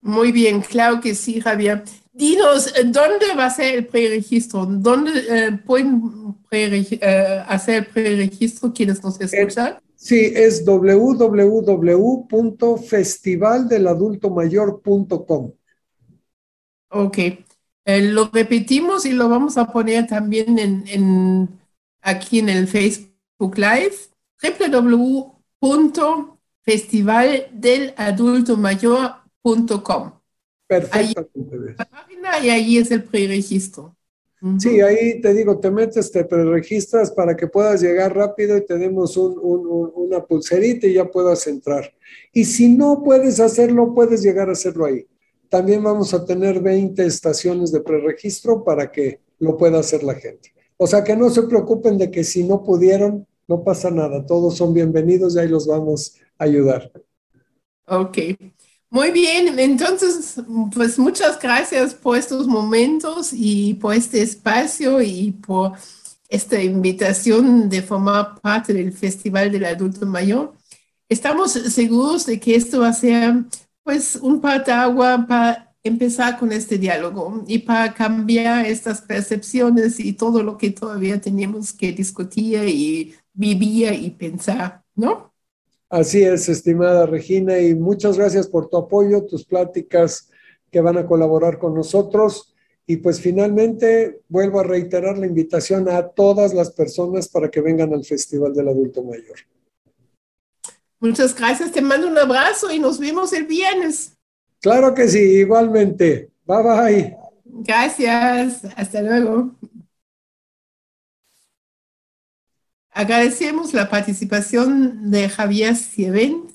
Speaker 1: Muy bien, claro que sí, Javier. Dinos, ¿dónde va a ser el preregistro? ¿Dónde eh, pueden eh, hacer el preregistro quienes nos escuchan?
Speaker 2: Sí, es www.festivaldeladultomayor.com.
Speaker 1: Ok, eh, lo repetimos y lo vamos a poner también en, aquí en el Facebook Live, www.festivaldeladultomayor.com.
Speaker 2: Perfectamente.
Speaker 1: y ahí es el preregistro.
Speaker 2: Sí, ahí te digo, te metes, te preregistras para que puedas llegar rápido y tenemos una pulserita y ya puedas entrar. Y si no puedes hacerlo, puedes llegar a hacerlo ahí. También vamos a tener 20 estaciones de preregistro para que lo pueda hacer la gente. O sea que no se preocupen de que si no pudieron, no pasa nada. Todos son bienvenidos y ahí los vamos a ayudar.
Speaker 1: Ok. Muy bien, entonces, pues muchas gracias por estos momentos y por este espacio y por esta invitación de formar parte del Festival del Adulto Mayor. Estamos seguros de que esto va a ser pues un agua para empezar con este diálogo y para cambiar estas percepciones y todo lo que todavía tenemos que discutir y vivir y pensar, ¿no?
Speaker 2: Así es, estimada Regina, y muchas gracias por tu apoyo, tus pláticas que van a colaborar con nosotros. Y pues finalmente vuelvo a reiterar la invitación a todas las personas para que vengan al Festival del Adulto Mayor.
Speaker 1: Muchas gracias, te mando un abrazo y nos vemos el viernes.
Speaker 2: Claro que sí, igualmente. Bye bye.
Speaker 1: Gracias, hasta luego. Agradecemos la participación de Javier Sieven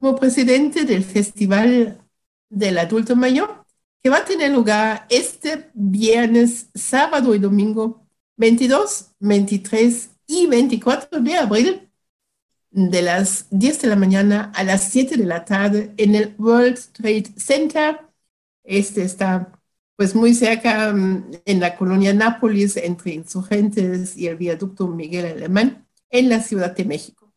Speaker 1: como presidente del Festival del Adulto Mayor, que va a tener lugar este viernes, sábado y domingo 22, 23 y 24 de abril de las 10 de la mañana a las 7 de la tarde en el World Trade Center. Este está pues muy cerca mm, en la colonia Nápoles, entre Insurgentes y el viaducto Miguel Alemán, en la Ciudad de México.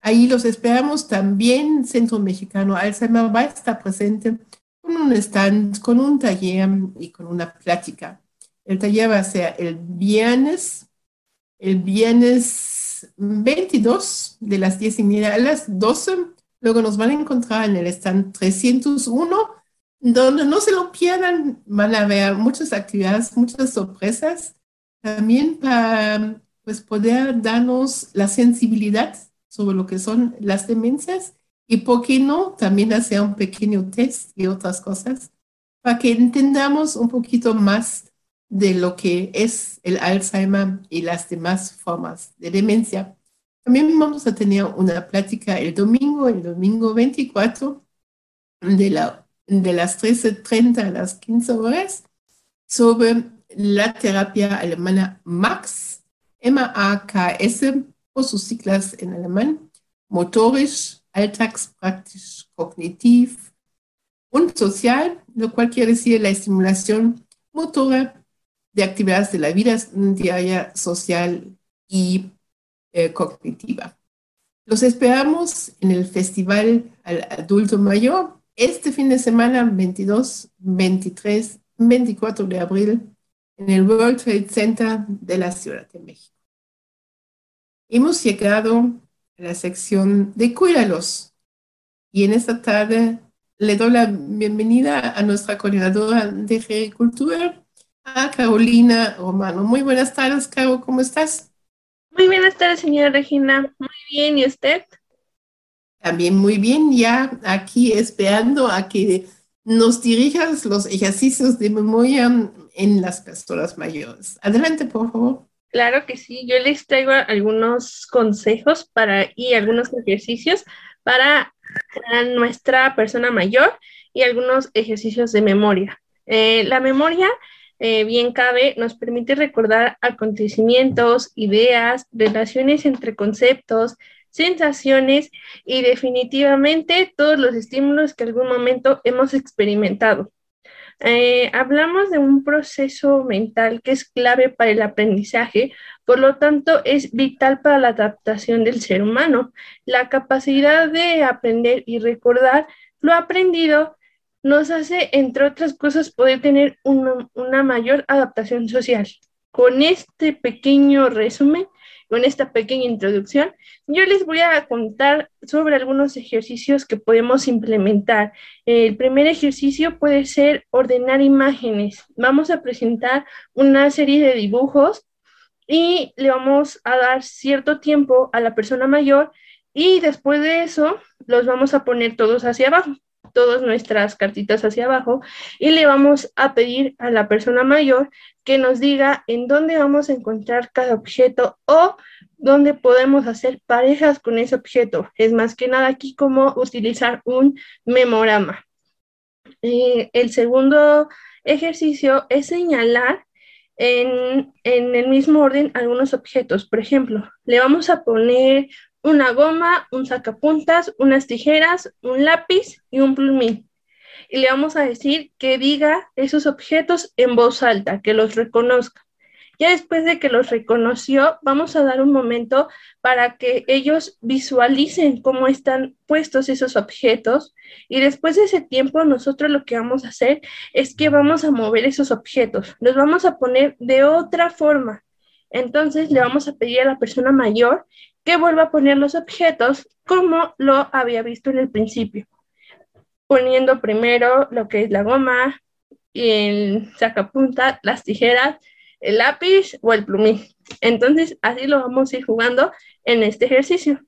Speaker 1: Ahí los esperamos también. Centro Mexicano Alzheimer va a estar presente con un stand, con un taller y con una plática. El taller va a ser el viernes, el viernes 22 de las 10 y media a las 12. Luego nos van a encontrar en el stand 301, donde no se lo pierdan. Van a ver muchas actividades, muchas sorpresas. También para pues, poder darnos la sensibilidad sobre lo que son las demencias y, ¿por qué no?, también hacer un pequeño test y otras cosas para que entendamos un poquito más de lo que es el Alzheimer y las demás formas de demencia. También vamos a tener una plática el domingo, el domingo 24, de, la, de las 13.30 a las 15 horas, sobre la terapia alemana MAX, M-A-K-S, por sus siglas en alemán, motorisch, alltagspraktisch, cognitiv und social, lo cual quiere decir la estimulación motora de actividades de la vida diaria, social y eh, cognitiva. Los esperamos en el Festival al Adulto Mayor este fin de semana 22, 23, 24 de abril en el World Trade Center de la Ciudad de México. Hemos llegado la sección de Cuídalos. Y en esta tarde le doy la bienvenida a nuestra coordinadora de agricultura, a Carolina Romano. Muy buenas tardes, Caro, ¿cómo estás?
Speaker 3: Muy buenas tardes, señora Regina. Muy bien, ¿y usted?
Speaker 1: También muy bien, ya aquí esperando a que nos dirijas los ejercicios de memoria en las personas mayores. Adelante, por favor.
Speaker 3: Claro que sí, yo les traigo algunos consejos para y algunos ejercicios para nuestra persona mayor y algunos ejercicios de memoria. Eh, la memoria, eh, bien cabe, nos permite recordar acontecimientos, ideas, relaciones entre conceptos, sensaciones y definitivamente todos los estímulos que algún momento hemos experimentado. Eh, hablamos de un proceso mental que es clave para el aprendizaje, por lo tanto es vital para la adaptación del ser humano. La capacidad de aprender y recordar lo aprendido nos hace, entre otras cosas, poder tener una mayor adaptación social. Con este pequeño resumen, con esta pequeña introducción, yo les voy a contar sobre algunos ejercicios que podemos implementar. El primer ejercicio puede ser ordenar imágenes. Vamos a presentar una serie de dibujos y le vamos a dar cierto tiempo a la persona mayor y después de eso los vamos a poner todos hacia abajo todas nuestras cartitas hacia abajo y le vamos a pedir a la persona mayor que nos diga en dónde vamos a encontrar cada objeto o dónde podemos hacer parejas con ese objeto. Es más que nada aquí como utilizar un memorama. Eh, el segundo ejercicio es señalar en, en, el mismo orden algunos objetos. Por ejemplo, le vamos a poner una goma, un sacapuntas, unas tijeras, un lápiz y un plumín. Y le vamos a decir que diga esos objetos en voz alta, que los reconozca. Ya después de que los reconoció, vamos a dar un momento para que ellos visualicen cómo están puestos esos objetos y después de ese tiempo nosotros lo que vamos a hacer es que vamos a mover esos objetos, los vamos a poner de otra forma. Entonces le vamos a pedir a la persona mayor que vuelva a poner los objetos como lo había visto en el principio, poniendo primero lo que es la goma, el sacapunta, las tijeras, el lápiz o el plumín. Entonces, así lo vamos a ir jugando en este ejercicio.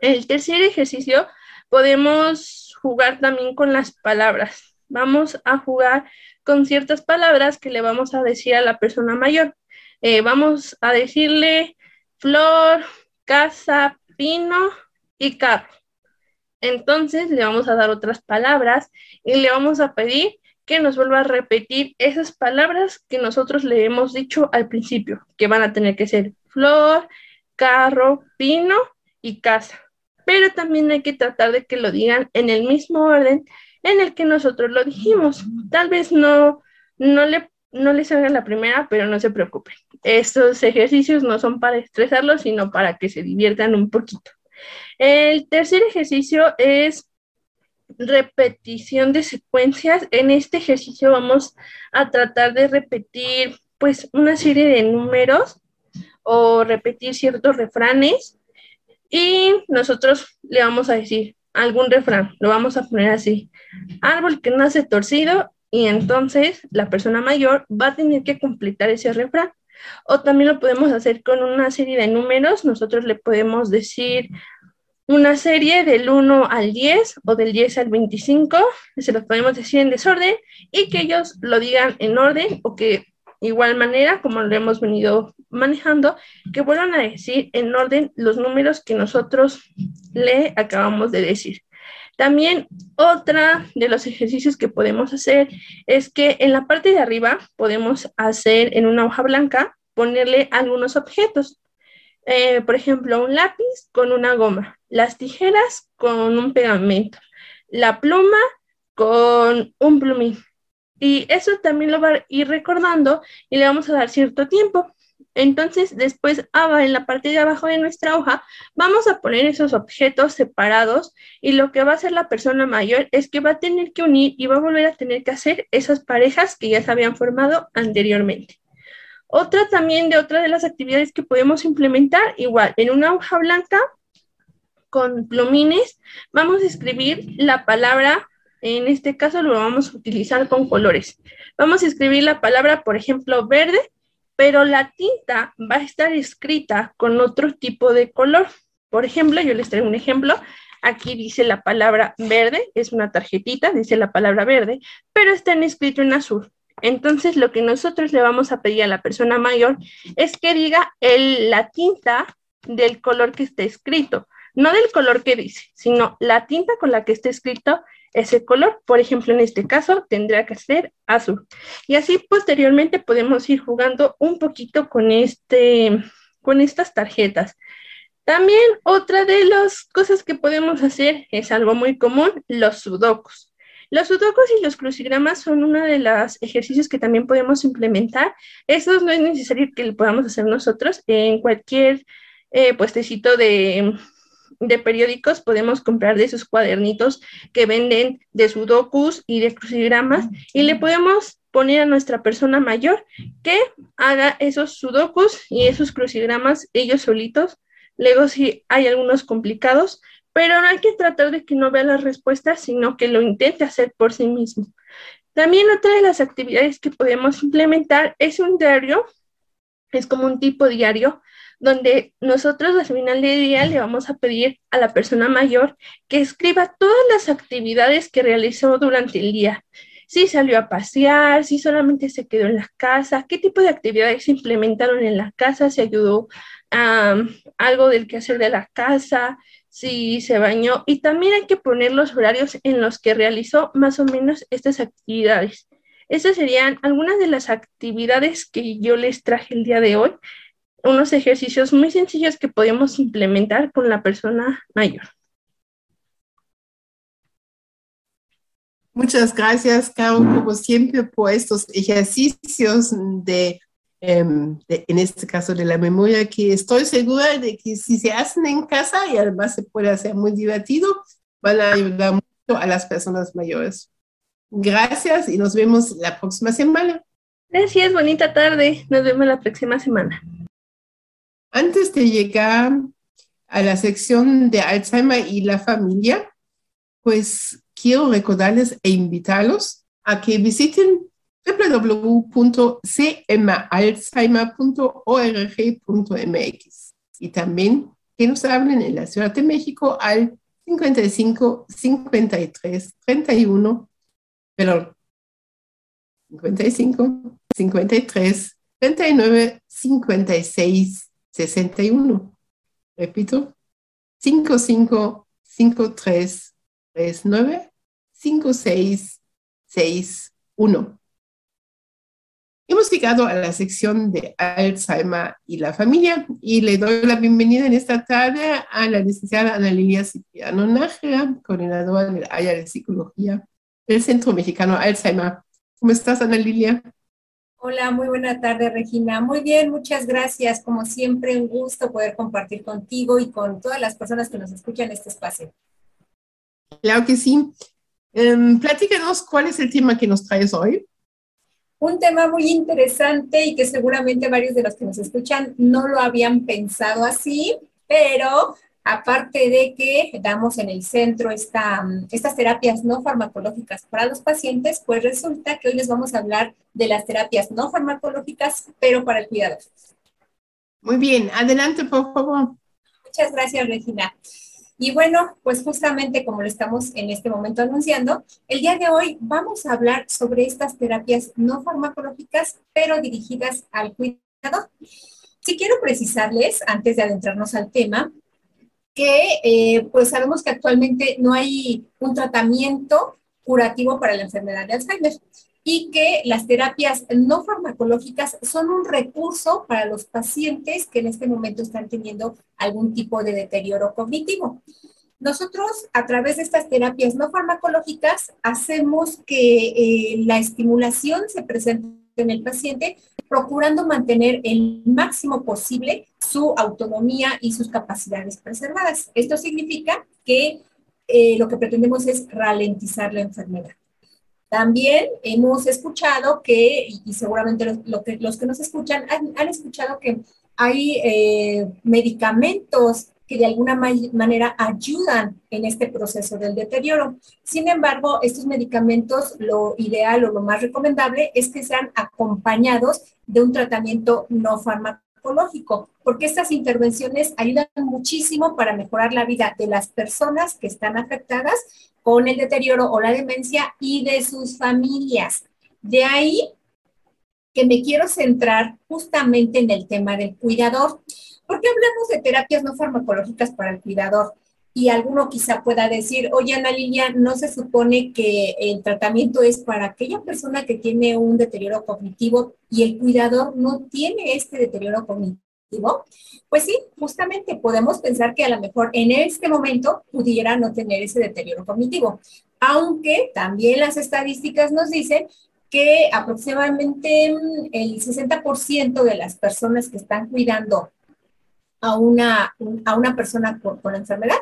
Speaker 3: El tercer ejercicio podemos jugar también con las palabras. Vamos a jugar con ciertas palabras que le vamos a decir a la persona mayor. Eh, vamos a decirle flor, casa, pino y carro. Entonces le vamos a dar otras palabras y le vamos a pedir que nos vuelva a repetir esas palabras que nosotros le hemos dicho al principio, que van a tener que ser flor, carro, pino y casa. Pero también hay que tratar de que lo digan en el mismo orden en el que nosotros lo dijimos. Tal vez no, no le no les hagan la primera, pero no se preocupen. Estos ejercicios no son para estresarlos, sino para que se diviertan un poquito. El tercer ejercicio es repetición de secuencias. En este ejercicio vamos a tratar de repetir pues una serie de números o repetir ciertos refranes y nosotros le vamos a decir algún refrán, lo vamos a poner así. Árbol que nace torcido y entonces la persona mayor va a tener que completar ese refrán. O también lo podemos hacer con una serie de números. Nosotros le podemos decir una serie del 1 al 10 o del 10 al 25. Se los podemos decir en desorden y que ellos lo digan en orden o que igual manera, como lo hemos venido manejando, que vuelvan a decir en orden los números que nosotros le acabamos de decir. También otra de los ejercicios que podemos hacer es que en la parte de arriba podemos hacer en una hoja blanca, ponerle algunos objetos. Eh, por ejemplo, un lápiz con una goma, las tijeras con un pegamento, la pluma con un plumín. Y eso también lo va a ir recordando y le vamos a dar cierto tiempo. Entonces, después en la parte de abajo de nuestra hoja, vamos a poner esos objetos separados y lo que va a hacer la persona mayor es que va a tener que unir y va a volver a tener que hacer esas parejas que ya se habían formado anteriormente. Otra también de otra de las actividades que podemos implementar, igual, en una hoja blanca con plumines, vamos a escribir la palabra, en este caso lo vamos a utilizar con colores. Vamos a escribir la palabra, por ejemplo, verde, pero la tinta va a estar escrita con otro tipo de color. Por ejemplo, yo les traigo un ejemplo. Aquí dice la palabra verde, es una tarjetita, dice la palabra verde, pero está escrito en azul. Entonces, lo que nosotros le vamos a pedir a la persona mayor es que diga el, la tinta del color que está escrito, no del color que dice, sino la tinta con la que está escrito ese color. Por ejemplo, en este caso tendría que ser azul. Y así posteriormente podemos ir jugando un poquito con, este, con estas tarjetas. También otra de las cosas que podemos hacer es algo muy común, los sudokus. Los sudokus y los crucigramas son uno de los ejercicios que también podemos implementar. Estos no es necesario que lo podamos hacer nosotros. En cualquier eh, puestecito de, de periódicos podemos comprar de esos cuadernitos que venden de sudokus y de crucigramas y le podemos poner a nuestra persona mayor que haga esos sudokus y esos crucigramas ellos solitos. Luego si hay algunos complicados, pero no hay que tratar de que no vea las respuestas, sino que lo intente hacer por sí mismo. También otra de las actividades que podemos implementar es un diario, es como un tipo diario donde nosotros al final del día le vamos a pedir a la persona mayor que escriba todas las actividades que realizó durante el día. Si salió a pasear, si solamente se quedó en la casa, qué tipo de actividades se implementaron en la casa, si ayudó a algo del quehacer de la casa, si se bañó. Y también hay que poner los horarios en los que realizó más o menos estas actividades. Estas serían algunas de las actividades que yo les traje el día de hoy unos ejercicios muy sencillos que podemos implementar con la persona mayor.
Speaker 1: Muchas gracias, Caro, como siempre, por estos ejercicios de, em, en este caso, de la memoria, que estoy segura de que si se hacen en casa y además se puede hacer muy divertido, van a ayudar mucho a las personas mayores. Gracias y nos vemos la próxima semana.
Speaker 3: Gracias, bonita tarde. Nos vemos la próxima semana.
Speaker 1: Antes de llegar a la sección de Alzheimer y la familia, pues quiero recordarles e invitarlos a que visiten www.cmalzheimer.org.mx y también que nos hablen en la Ciudad de México al 55 53 31, perdón, 55 53 39 56 61. Repito, 55 53 39 56 61. Hemos llegado a la sección de Alzheimer y la familia y le doy la bienvenida en esta tarde a la licenciada Ana Lilia Cipriano Nájera, coordinadora del área de psicología del Centro Mexicano Alzheimer. ¿Cómo estás, Ana Lilia?
Speaker 4: Hola, muy buena tarde, Regina. Muy bien, muchas gracias. Como siempre, un gusto poder compartir contigo y con todas las personas que nos escuchan este espacio.
Speaker 1: Claro que sí. Um, platícanos cuál es el tema que nos traes hoy.
Speaker 4: Un tema muy interesante y que seguramente varios de los que nos escuchan no lo habían pensado así, pero Aparte de que damos en el centro esta, estas terapias no farmacológicas para los pacientes, pues resulta que hoy les vamos a hablar de las terapias no farmacológicas, pero para el cuidado.
Speaker 1: Muy bien, adelante, por favor.
Speaker 4: Muchas gracias, Regina. Y bueno, pues justamente como lo estamos en este momento anunciando, el día de hoy vamos a hablar sobre estas terapias no farmacológicas, pero dirigidas al cuidado. Si quiero precisarles, antes de adentrarnos al tema, que eh, pues sabemos que actualmente no hay un tratamiento curativo para la enfermedad de Alzheimer y que las terapias no farmacológicas son un recurso para los pacientes que en este momento están teniendo algún tipo de deterioro cognitivo. Nosotros, a través de estas terapias no farmacológicas, hacemos que eh, la estimulación se presente en el paciente, procurando mantener el máximo posible su autonomía y sus capacidades preservadas. Esto significa que eh, lo que pretendemos es ralentizar la enfermedad. También hemos escuchado que, y seguramente los, que, los que nos escuchan han, escuchado que hay eh, medicamentos que de alguna manera ayudan en este proceso del deterioro. Sin embargo, estos medicamentos, lo ideal o lo más recomendable es que sean acompañados de un tratamiento no farmacológico, porque estas intervenciones ayudan muchísimo para mejorar la vida de las personas que están afectadas con el deterioro o la demencia y de sus familias. De ahí que me quiero centrar justamente en el tema del cuidador. ¿Por qué hablamos de terapias no farmacológicas para el cuidador? Y alguno quizá pueda decir, oye Ana Lilia, ¿no se supone que el tratamiento es para aquella persona que tiene un deterioro cognitivo y el cuidador no tiene este deterioro cognitivo? Pues sí, justamente podemos pensar que a lo mejor en este momento pudiera no tener ese deterioro cognitivo, aunque también las estadísticas nos dicen que aproximadamente mm, el 60% de las personas que están cuidando a una, a una persona con, enfermedad,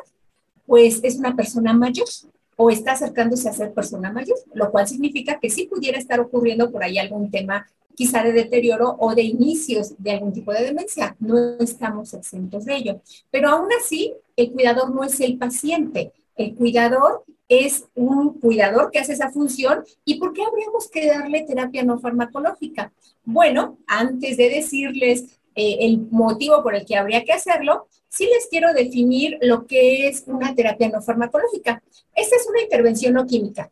Speaker 4: pues es una persona mayor o está acercándose a ser persona mayor, lo cual significa que sí pudiera estar ocurriendo por ahí algún tema quizá de deterioro o de inicios de algún tipo de demencia. No estamos exentos de ello. Pero aún así, el cuidador no es el paciente. El cuidador es un cuidador que hace esa función. ¿Y por qué habríamos que darle terapia no farmacológica? Bueno, antes de decirles eh, el motivo por el que habría que hacerlo, sí les quiero definir lo que es una terapia no farmacológica. Esta es una intervención no química.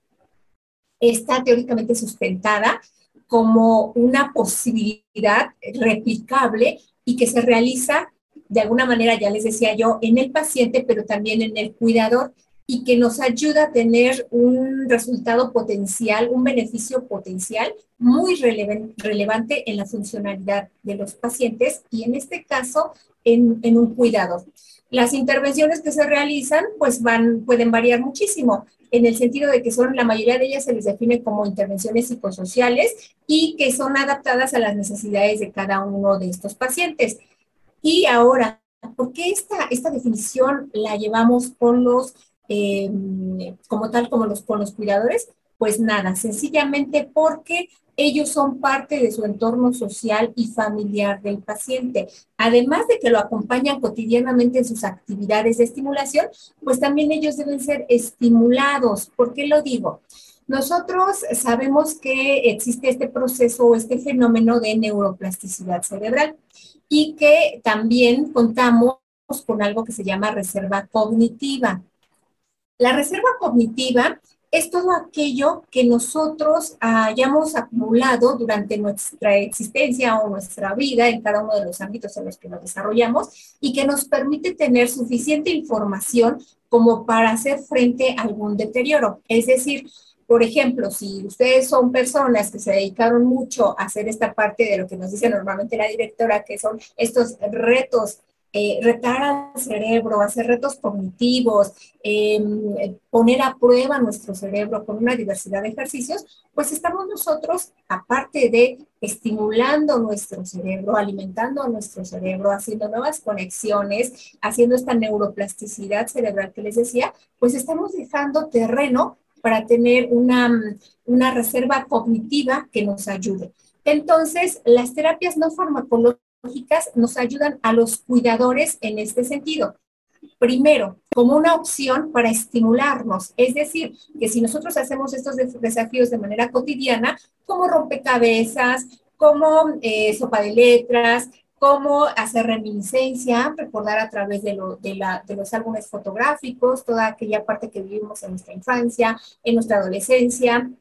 Speaker 4: Está teóricamente sustentada como una posibilidad replicable y que se realiza de alguna manera, ya les decía yo, en el paciente, pero también en el cuidador y que nos ayuda a tener un resultado potencial, un beneficio potencial muy relevante en la funcionalidad de los pacientes y en este caso en, en, un cuidado. Las intervenciones que se realizan pues van, pueden variar muchísimo en el sentido de que son, la mayoría de ellas se les define como intervenciones psicosociales y que son adaptadas a las necesidades de cada uno de estos pacientes. Y ahora, ¿por qué esta, esta definición la llevamos con los Em, como tal como los, con los cuidadores? Pues nada, sencillamente porque ellos son parte de su entorno social y familiar del paciente. Además de que lo acompañan cotidianamente en sus actividades de estimulación, pues también ellos deben ser estimulados. ¿Por qué lo digo? Nosotros sabemos que existe este proceso o este fenómeno de neuroplasticidad cerebral y que también contamos con algo que se llama reserva cognitiva. La reserva cognitiva es todo aquello que nosotros hayamos acumulado durante nuestra existencia o nuestra vida en cada uno de los ámbitos en los que nos desarrollamos y que nos permite tener suficiente información como para hacer frente a algún deterioro. Es decir, por ejemplo, si ustedes son personas que se dedicaron mucho a hacer esta parte de lo que nos dice normalmente la directora, que son estos retos eh, retar al cerebro, hacer retos cognitivos, em, poner a prueba nuestro cerebro con una diversidad de ejercicios, pues estamos nosotros, aparte de estimulando nuestro cerebro, alimentando a nuestro cerebro, haciendo nuevas conexiones, haciendo esta neuroplasticidad cerebral que les decía, pues estamos dejando terreno para tener una, una reserva cognitiva que nos ayude. Entonces, las terapias no farmacológicas nos ayudan a los cuidadores en este sentido. Primero, como una opción para estimularnos, es decir, que si nosotros hacemos estos desafíos de manera cotidiana, como rompecabezas, como eh, sopa de letras, como hacer reminiscencia, recordar a través de los álbumes fotográficos, toda aquella parte que vivimos en nuestra infancia, en nuestra adolescencia,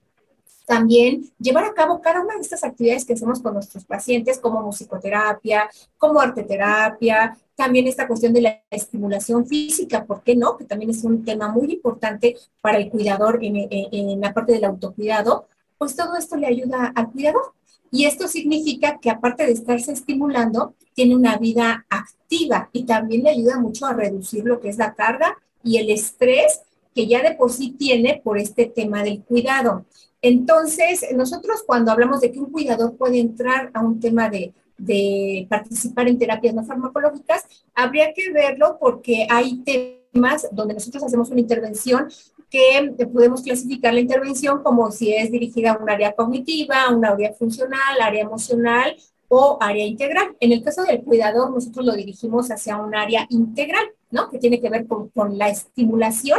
Speaker 4: también llevar a cabo cada una de estas actividades que hacemos con nuestros pacientes, como musicoterapia, como arteterapia, también esta cuestión de la estimulación física, ¿por qué no? Que también es un tema muy importante para el cuidador en, la parte del autocuidado, pues todo esto le ayuda al cuidador. Y esto significa que aparte de estarse estimulando, tiene una vida activa y también le ayuda mucho a reducir lo que es la carga y el estrés que ya de por sí tiene por este tema del cuidado. Entonces, nosotros cuando hablamos de que un cuidador puede entrar a un tema de, participar en terapias no farmacológicas, habría que verlo porque hay temas donde nosotros hacemos una intervención que podemos clasificar la intervención como si es dirigida a un área cognitiva, a un área funcional, área emocional o área integral. En el caso del cuidador, nosotros lo dirigimos hacia un área integral. ¿no? Que tiene que ver con, la estimulación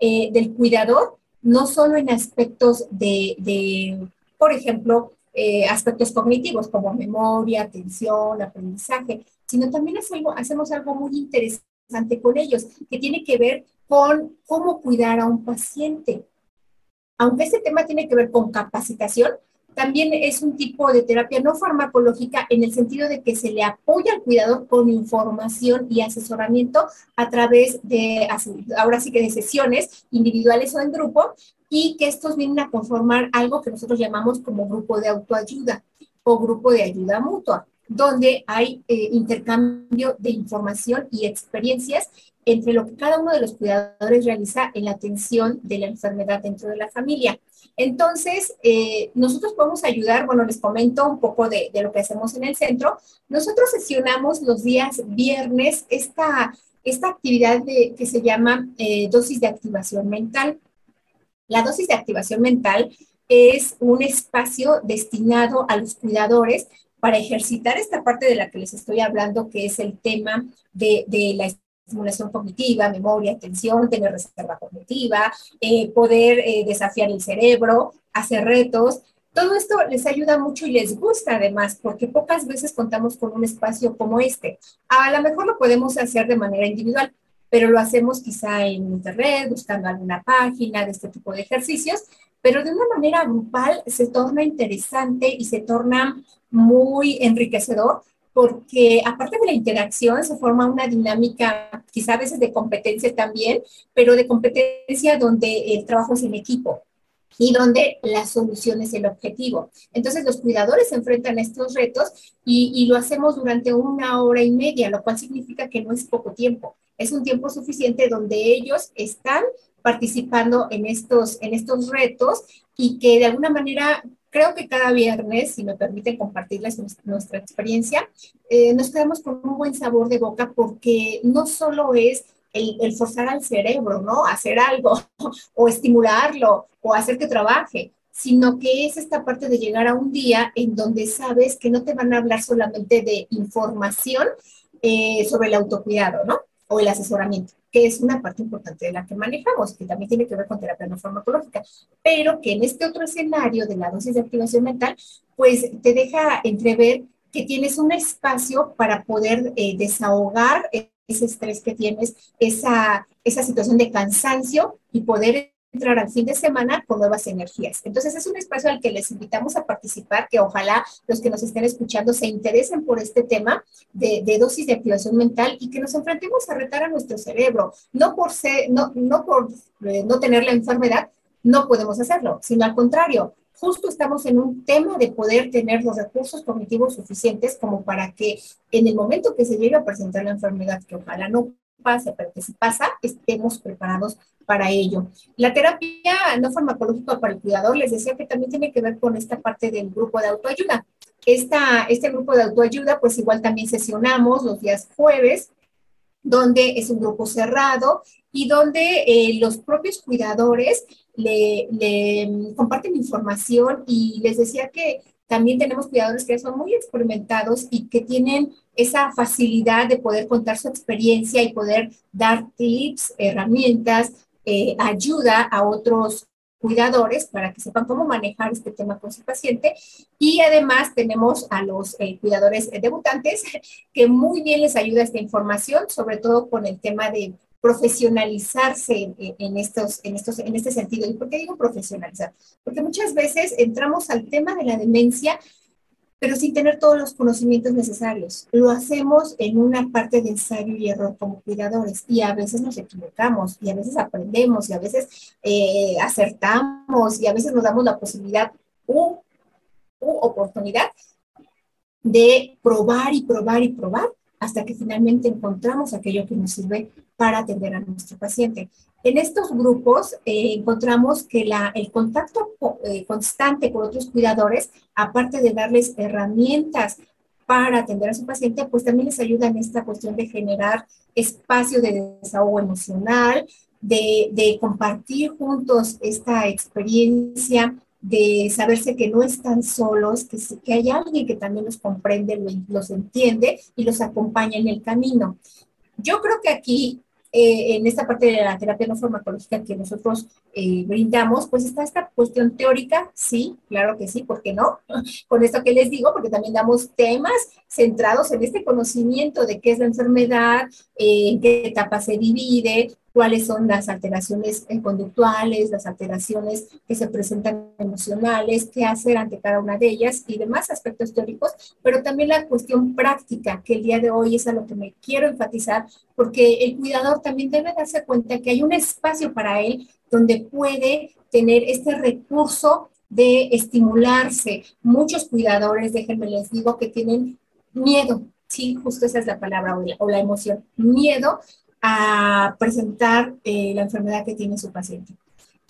Speaker 4: eh, del cuidador, no solo en aspectos de, por ejemplo, eh, aspectos cognitivos como memoria, atención, aprendizaje, sino también hacemos algo muy interesante con ellos, que tiene que ver con cómo cuidar a un paciente. Aunque este tema tiene que ver con capacitación, también es un tipo de terapia no farmacológica en el sentido de que se le apoya al cuidador con información y asesoramiento a través de, ahora sí que de sesiones individuales o en grupo, y que estos vienen a conformar algo que nosotros llamamos como grupo de autoayuda o grupo de ayuda mutua, donde hay eh, intercambio de información y experiencias entre lo que cada uno de los cuidadores realiza en la atención de la enfermedad dentro de la familia. Entonces, eh, nosotros podemos ayudar, bueno, les comento un poco de, lo que hacemos en el centro. Nosotros sesionamos los días viernes esta, esta actividad que se llama eh, dosis de activación mental. La dosis de activación mental es un espacio destinado a los cuidadores para ejercitar esta parte de la que les estoy hablando, que es el tema de, de la estimulación cognitiva, memoria, atención, tener reserva cognitiva, eh, poder eh, desafiar el cerebro, hacer retos. Todo esto les ayuda mucho y les gusta además, porque pocas veces contamos con un espacio como este. A lo mejor lo podemos hacer de manera individual, pero lo hacemos quizá en internet, buscando alguna página de este tipo de ejercicios, pero de una manera grupal se torna interesante y se torna muy enriquecedor porque aparte de la interacción se forma una dinámica, quizá a veces de competencia también, pero de competencia donde el trabajo es en equipo y donde la solución es el objetivo. Entonces los cuidadores se enfrentan a estos retos y, y, lo hacemos durante una hora y media, lo cual significa que no es poco tiempo, es un tiempo suficiente donde ellos están participando en estos, en estos retos y que de alguna manera creo que cada viernes, si me permiten compartirles nuestra experiencia, eh, nos quedamos con un buen sabor de boca porque no solo es el, forzar al cerebro, ¿no? Hacer algo o estimularlo o hacer que trabaje, sino que es esta parte de llegar a un día en donde sabes que no te van a hablar solamente de información eh, sobre el autocuidado, ¿no? O el asesoramiento, que es una parte importante de la que manejamos, que también tiene que ver con terapia no farmacológica, pero que en este otro escenario de la dosis de activación mental, pues te deja entrever que tienes un espacio para poder eh, desahogar ese estrés que tienes, esa, esa situación de cansancio y poder entrar al fin de semana con nuevas energías. Entonces es un espacio al que les invitamos a participar, que ojalá los que nos estén escuchando se interesen por este tema de, dosis de activación mental y que nos enfrentemos a retar a nuestro cerebro. No por, ser, no, no por eh, no tener la enfermedad, no podemos hacerlo, sino al contrario, justo estamos en un tema de poder tener los recursos cognitivos suficientes como para que en el momento que se llegue a presentar la enfermedad, que ojalá no pase, pero que si pasa, estemos preparados para ello. La terapia no farmacológica para el cuidador, les decía que también tiene que ver con esta parte del grupo de autoayuda. Esta, este grupo de autoayuda, pues igual también sesionamos los días jueves, donde es un grupo cerrado y donde eh, los propios cuidadores le, le comparten información y les decía que también tenemos cuidadores que son muy experimentados y que tienen esa facilidad de poder contar su experiencia y poder dar tips, herramientas, eh, ayuda a otros cuidadores para que sepan cómo manejar este tema con su paciente. Y además tenemos a los eh, cuidadores debutantes que muy bien les ayuda esta información, sobre todo con el tema de profesionalizarse en, estos, en, estos, en este sentido. ¿Y por qué digo profesionalizar? Porque muchas veces entramos al tema de la demencia, pero sin tener todos los conocimientos necesarios. Lo hacemos en una parte de ensayo y error como cuidadores y a veces nos equivocamos y a veces aprendemos y a veces eh, acertamos y a veces nos damos la posibilidad u, u oportunidad de probar y probar y probar hasta que finalmente encontramos aquello que nos sirve para atender a nuestro paciente. En estos grupos eh, encontramos que el contacto eh, constante con otros cuidadores, aparte de darles herramientas para atender a su paciente, pues también les ayuda en esta cuestión de generar espacio de desahogo emocional, de compartir juntos esta experiencia de saberse que no están solos, que, que hay alguien que también los comprende, los entiende y los acompaña en el camino. Yo creo que aquí eh, en esta parte de la terapia no farmacológica que nosotros eh, brindamos, pues está esta cuestión teórica, sí, claro que sí, ¿por qué no? Con esto que les digo, porque también damos temas centrados en este conocimiento de qué es la enfermedad, eh, en qué etapa se divide, cuáles son las alteraciones conductuales, las alteraciones que se presentan emocionales, qué hacer ante cada una de ellas y demás aspectos teóricos, pero también la cuestión práctica, que el día de hoy es a lo que me quiero enfatizar, porque el cuidador también debe darse cuenta que hay un espacio para él donde puede tener este recurso de estimularse. Muchos cuidadores, déjenme les digo, que tienen miedo, sí, justo esa es la palabra o la, o la emoción, miedo a presentar eh, la enfermedad que tiene su paciente.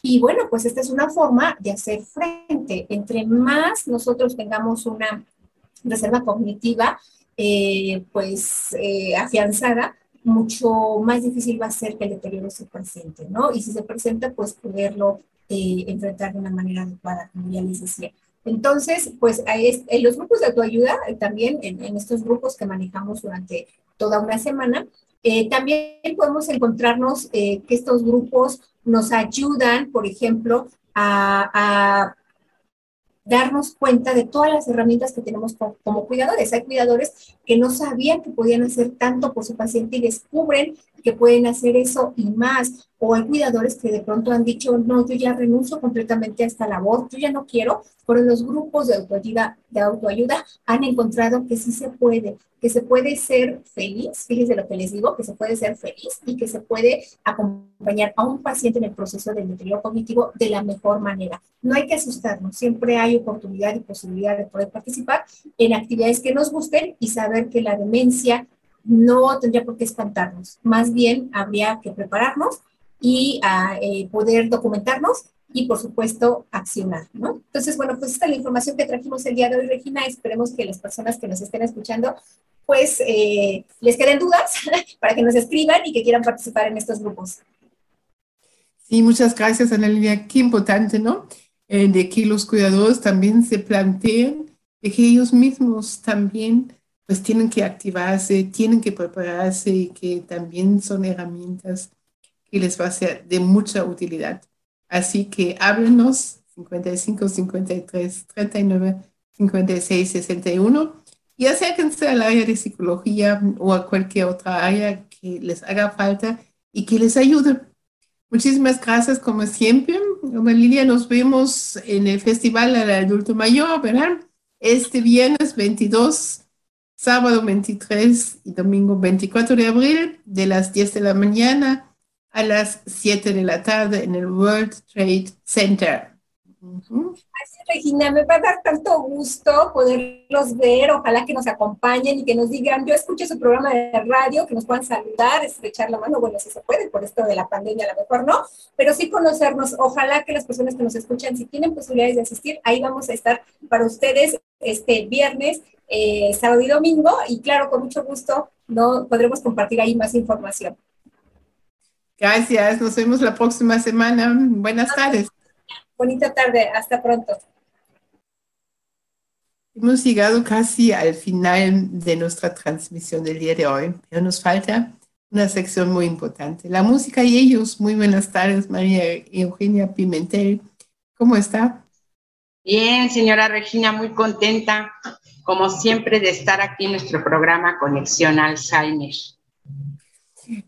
Speaker 4: Y bueno, pues esta es una forma de hacer frente. Entre más nosotros tengamos una reserva cognitiva, eh, pues eh, afianzada, mucho más difícil va a ser que el deterioro se presente, ¿no? Y si se presenta, pues poderlo enfrentar de una manera adecuada, como ya les decía. Entonces, pues en los grupos de autoayuda, también en, estos grupos que manejamos durante toda una semana, eh, también podemos encontrarnos eh, que estos grupos nos ayudan, por ejemplo, a, darnos cuenta de todas las herramientas que tenemos como, cuidadores. Hay cuidadores que no sabían que podían hacer tanto por su paciente y descubren que pueden hacer eso y más. O hay cuidadores que de pronto han dicho, no, yo ya renuncio completamente a esta labor, yo ya no quiero, pero los grupos de autoayuda, de autoayuda han encontrado que sí se puede, que se puede ser feliz, fíjense lo que les digo, que se puede ser feliz y que se puede acompañar a un paciente en el proceso del deterioro cognitivo de la mejor manera. No hay que asustarnos, siempre hay oportunidad y posibilidad de poder participar en actividades que nos gusten y saber que la demencia no tendría por qué espantarnos, más bien habría que prepararnos y a, ah, eh, poder documentarnos y por supuesto accionar, ¿no? Entonces, bueno, pues esta es la información que trajimos el día de hoy, Regina. Esperemos que las personas que nos estén escuchando, pues eh, les queden dudas para que nos escriban y que quieran participar en estos grupos.
Speaker 1: Sí, muchas gracias, Analia. Qué importante, ¿no? Eh, de que los cuidadores también se planteen de que ellos mismos también pues tienen que activarse, tienen que prepararse y que también son herramientas que les va a ser de mucha utilidad. Así que háblenos 55 53 39 56 61 y acérquense al área de psicología o a cualquier otra área que les haga falta y que les ayude. Muchísimas gracias como siempre. Lilia, nos vemos en el Festival del Adulto Mayor, ¿verdad? Este viernes 22 sábado 23 y domingo 24 de abril, de las 10 de la mañana a las 7 de la tarde en el World Trade Center.
Speaker 4: Así, Regina, me va a dar tanto gusto poderlos ver. Ojalá que nos acompañen y que nos digan, yo escucho su programa de radio, que nos puedan saludar, estrechar la mano. Bueno, si se puede, por esto de la pandemia a lo mejor no, pero sí conocernos. Ojalá que las personas que nos escuchan, si tienen posibilidades de asistir, ahí vamos a estar para ustedes este viernes eh, sábado y domingo y claro, con mucho gusto no podremos compartir ahí más información.
Speaker 1: Gracias, nos vemos la próxima semana. Buenas tardes.
Speaker 4: Bonita tarde, hasta pronto.
Speaker 1: Hemos llegado casi al final de nuestra transmisión del día de hoy, pero nos falta una sección muy importante, la música y ellos. Muy buenas tardes, María Eugenia Pimentel. ¿Cómo está?
Speaker 5: Bien, señora Regina, muy contenta como siempre, de estar aquí en nuestro programa Conexión Alzheimer.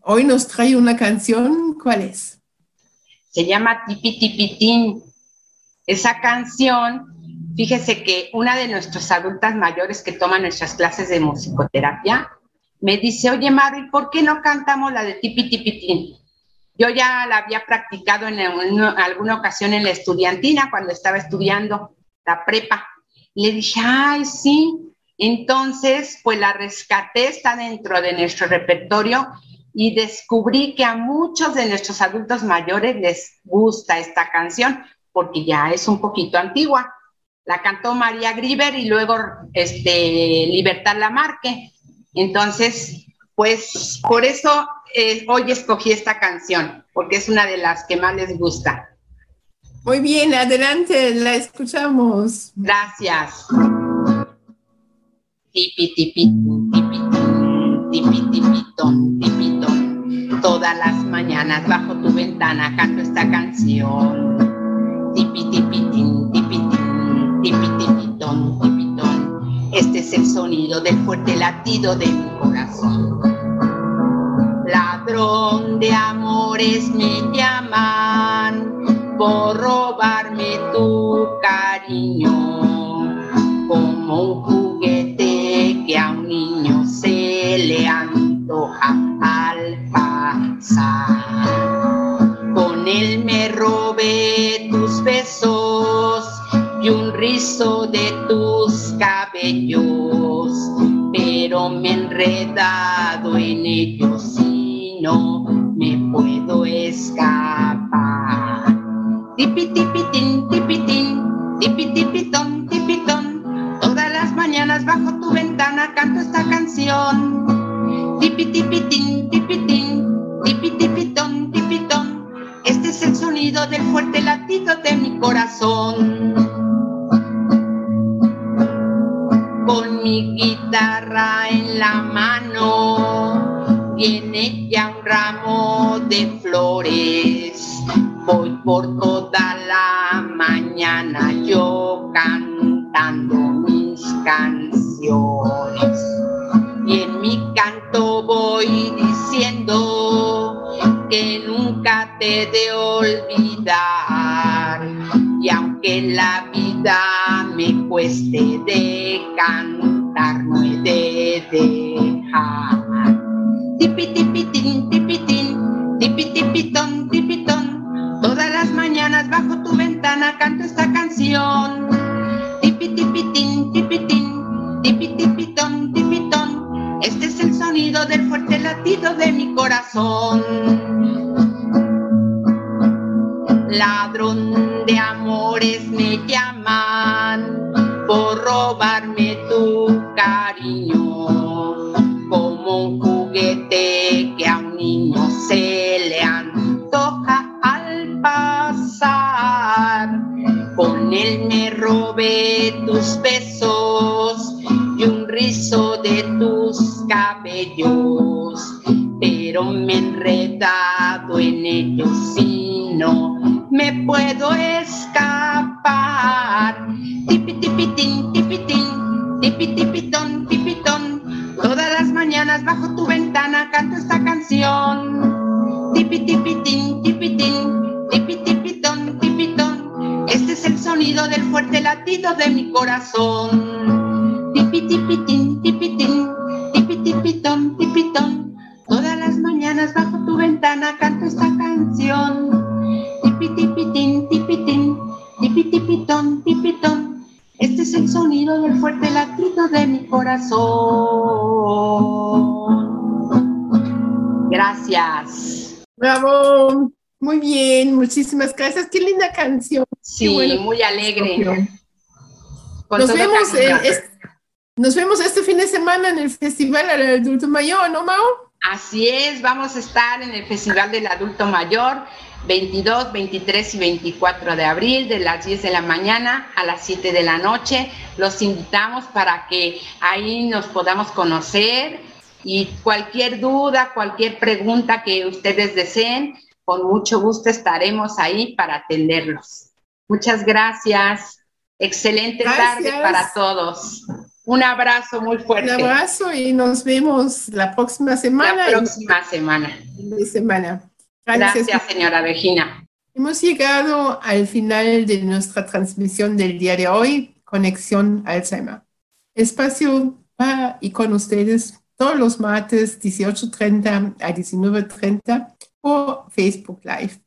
Speaker 1: Hoy nos trae una canción, ¿cuál es?
Speaker 5: Se llama Tipi Tipitín. Esa canción, fíjese que una de nuestras adultas mayores que toma nuestras clases de musicoterapia me dice, oye Mari, ¿por qué no cantamos la de Tipi Tipitín? Yo ya la había practicado en, en alguna ocasión en la estudiantina cuando estaba estudiando la prepa le dije, ay, sí. Entonces, pues la rescaté, está dentro de nuestro repertorio y descubrí que a muchos de nuestros adultos mayores les gusta esta canción porque ya es un poquito antigua. La cantó María Griver y luego este, Libertad Lamarque. Entonces, pues por eso eh, hoy escogí esta canción, porque es una de las que más les gusta.
Speaker 1: Muy bien, adelante, la escuchamos.
Speaker 5: Gracias. Tipi, tipi, tipi, tipi, tipi, tipitón, tipitón. Todas las mañanas bajo tu ventana canto esta canción. Tipi tipitín, tipitín, tipi tipitón, tipitón. Este es el sonido del fuerte latido de mi corazón. Ladrón de amores me llaman por robarme tu cariño como un juguete que a un niño se le antoja al pasar. Con él me robé tus besos y un rizo de tus cabellos, pero me he enredado en ellos y no me puedo escapar. Tipi tipitín, tipitín, tipi tipitón, tipitón. Todas las mañanas bajo tu ventana canto esta canción. Tipi tipitín, tipitín, tipi tipitón, tipitón. Este es el sonido del fuerte latido de mi corazón. Con mi guitarra en la mano, viene ya un ramo de flores. Voy por toda la mañana yo cantando mis canciones. Y en mi canto voy diciendo que nunca te de olvidar. Y aunque la vida me cueste de cantar, no he de dejar. Tipi tipitín, tipitín, canción. Sí,
Speaker 1: bueno.
Speaker 5: muy alegre.
Speaker 1: Nos vemos, en es- nos vemos este fin de semana en el Festival al Adulto Mayor, ¿no, Mao?
Speaker 5: Así es, vamos a estar en el Festival del Adulto Mayor 22, 23 y 24 de abril de las 10 de la mañana a las 7 de la noche. Los invitamos para que ahí nos podamos conocer y cualquier duda, cualquier pregunta que ustedes deseen, con mucho gusto estaremos ahí para atenderlos. Muchas gracias. Excelente tarde
Speaker 1: Gracias.
Speaker 5: para todos. Un abrazo muy
Speaker 1: Un
Speaker 5: fuerte.
Speaker 1: abrazo y nos vemos la próxima semana.
Speaker 5: La próxima semana.
Speaker 1: la semana. Gracias.
Speaker 5: Gracias, señora Regina.
Speaker 1: Hemos llegado al final de nuestra transmisión del día de hoy, Conexión Alzheimer. Espacio para y con ustedes todos los martes 18.30 a 19.30 por Facebook Live.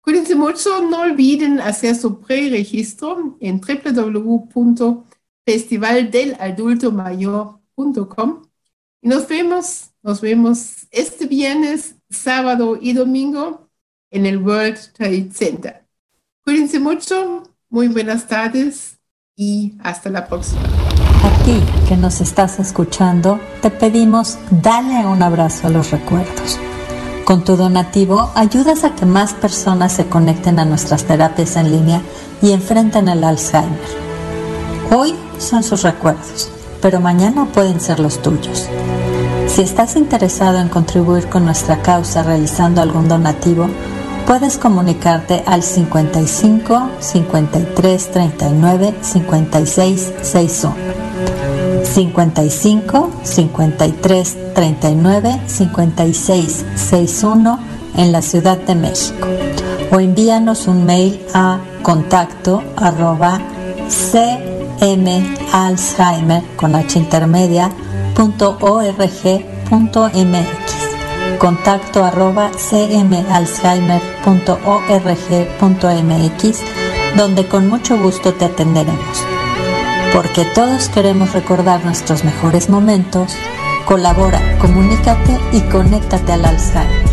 Speaker 1: Cuídense mucho, no olviden hacer su preregistro en www.festivaldeladultomayor.com y nos vemos, nos vemos este viernes, sábado y domingo en el World Trade Center. Cuídense mucho, muy buenas tardes y hasta la próxima.
Speaker 6: Ti que nos estás escuchando, te pedimos dale un abrazo a los recuerdos. Con tu donativo ayudas a que más personas se conecten a nuestras terapias en línea y enfrenten el Alzheimer. Hoy son sus recuerdos, pero mañana pueden ser los tuyos. Si estás interesado en contribuir con nuestra causa realizando algún donativo, puedes comunicarte al 55 53 39 56 61. 55 53 39 56 61 en la Ciudad de México o envíanos un mail a contacto arroba cmalzheimer con h intermedia punto org punto mx contacto arroba cmalzheimer.org.mx, donde con mucho gusto te atenderemos. Porque todos queremos recordar nuestros mejores momentos, colabora, comunícate y conéctate al Alzheimer.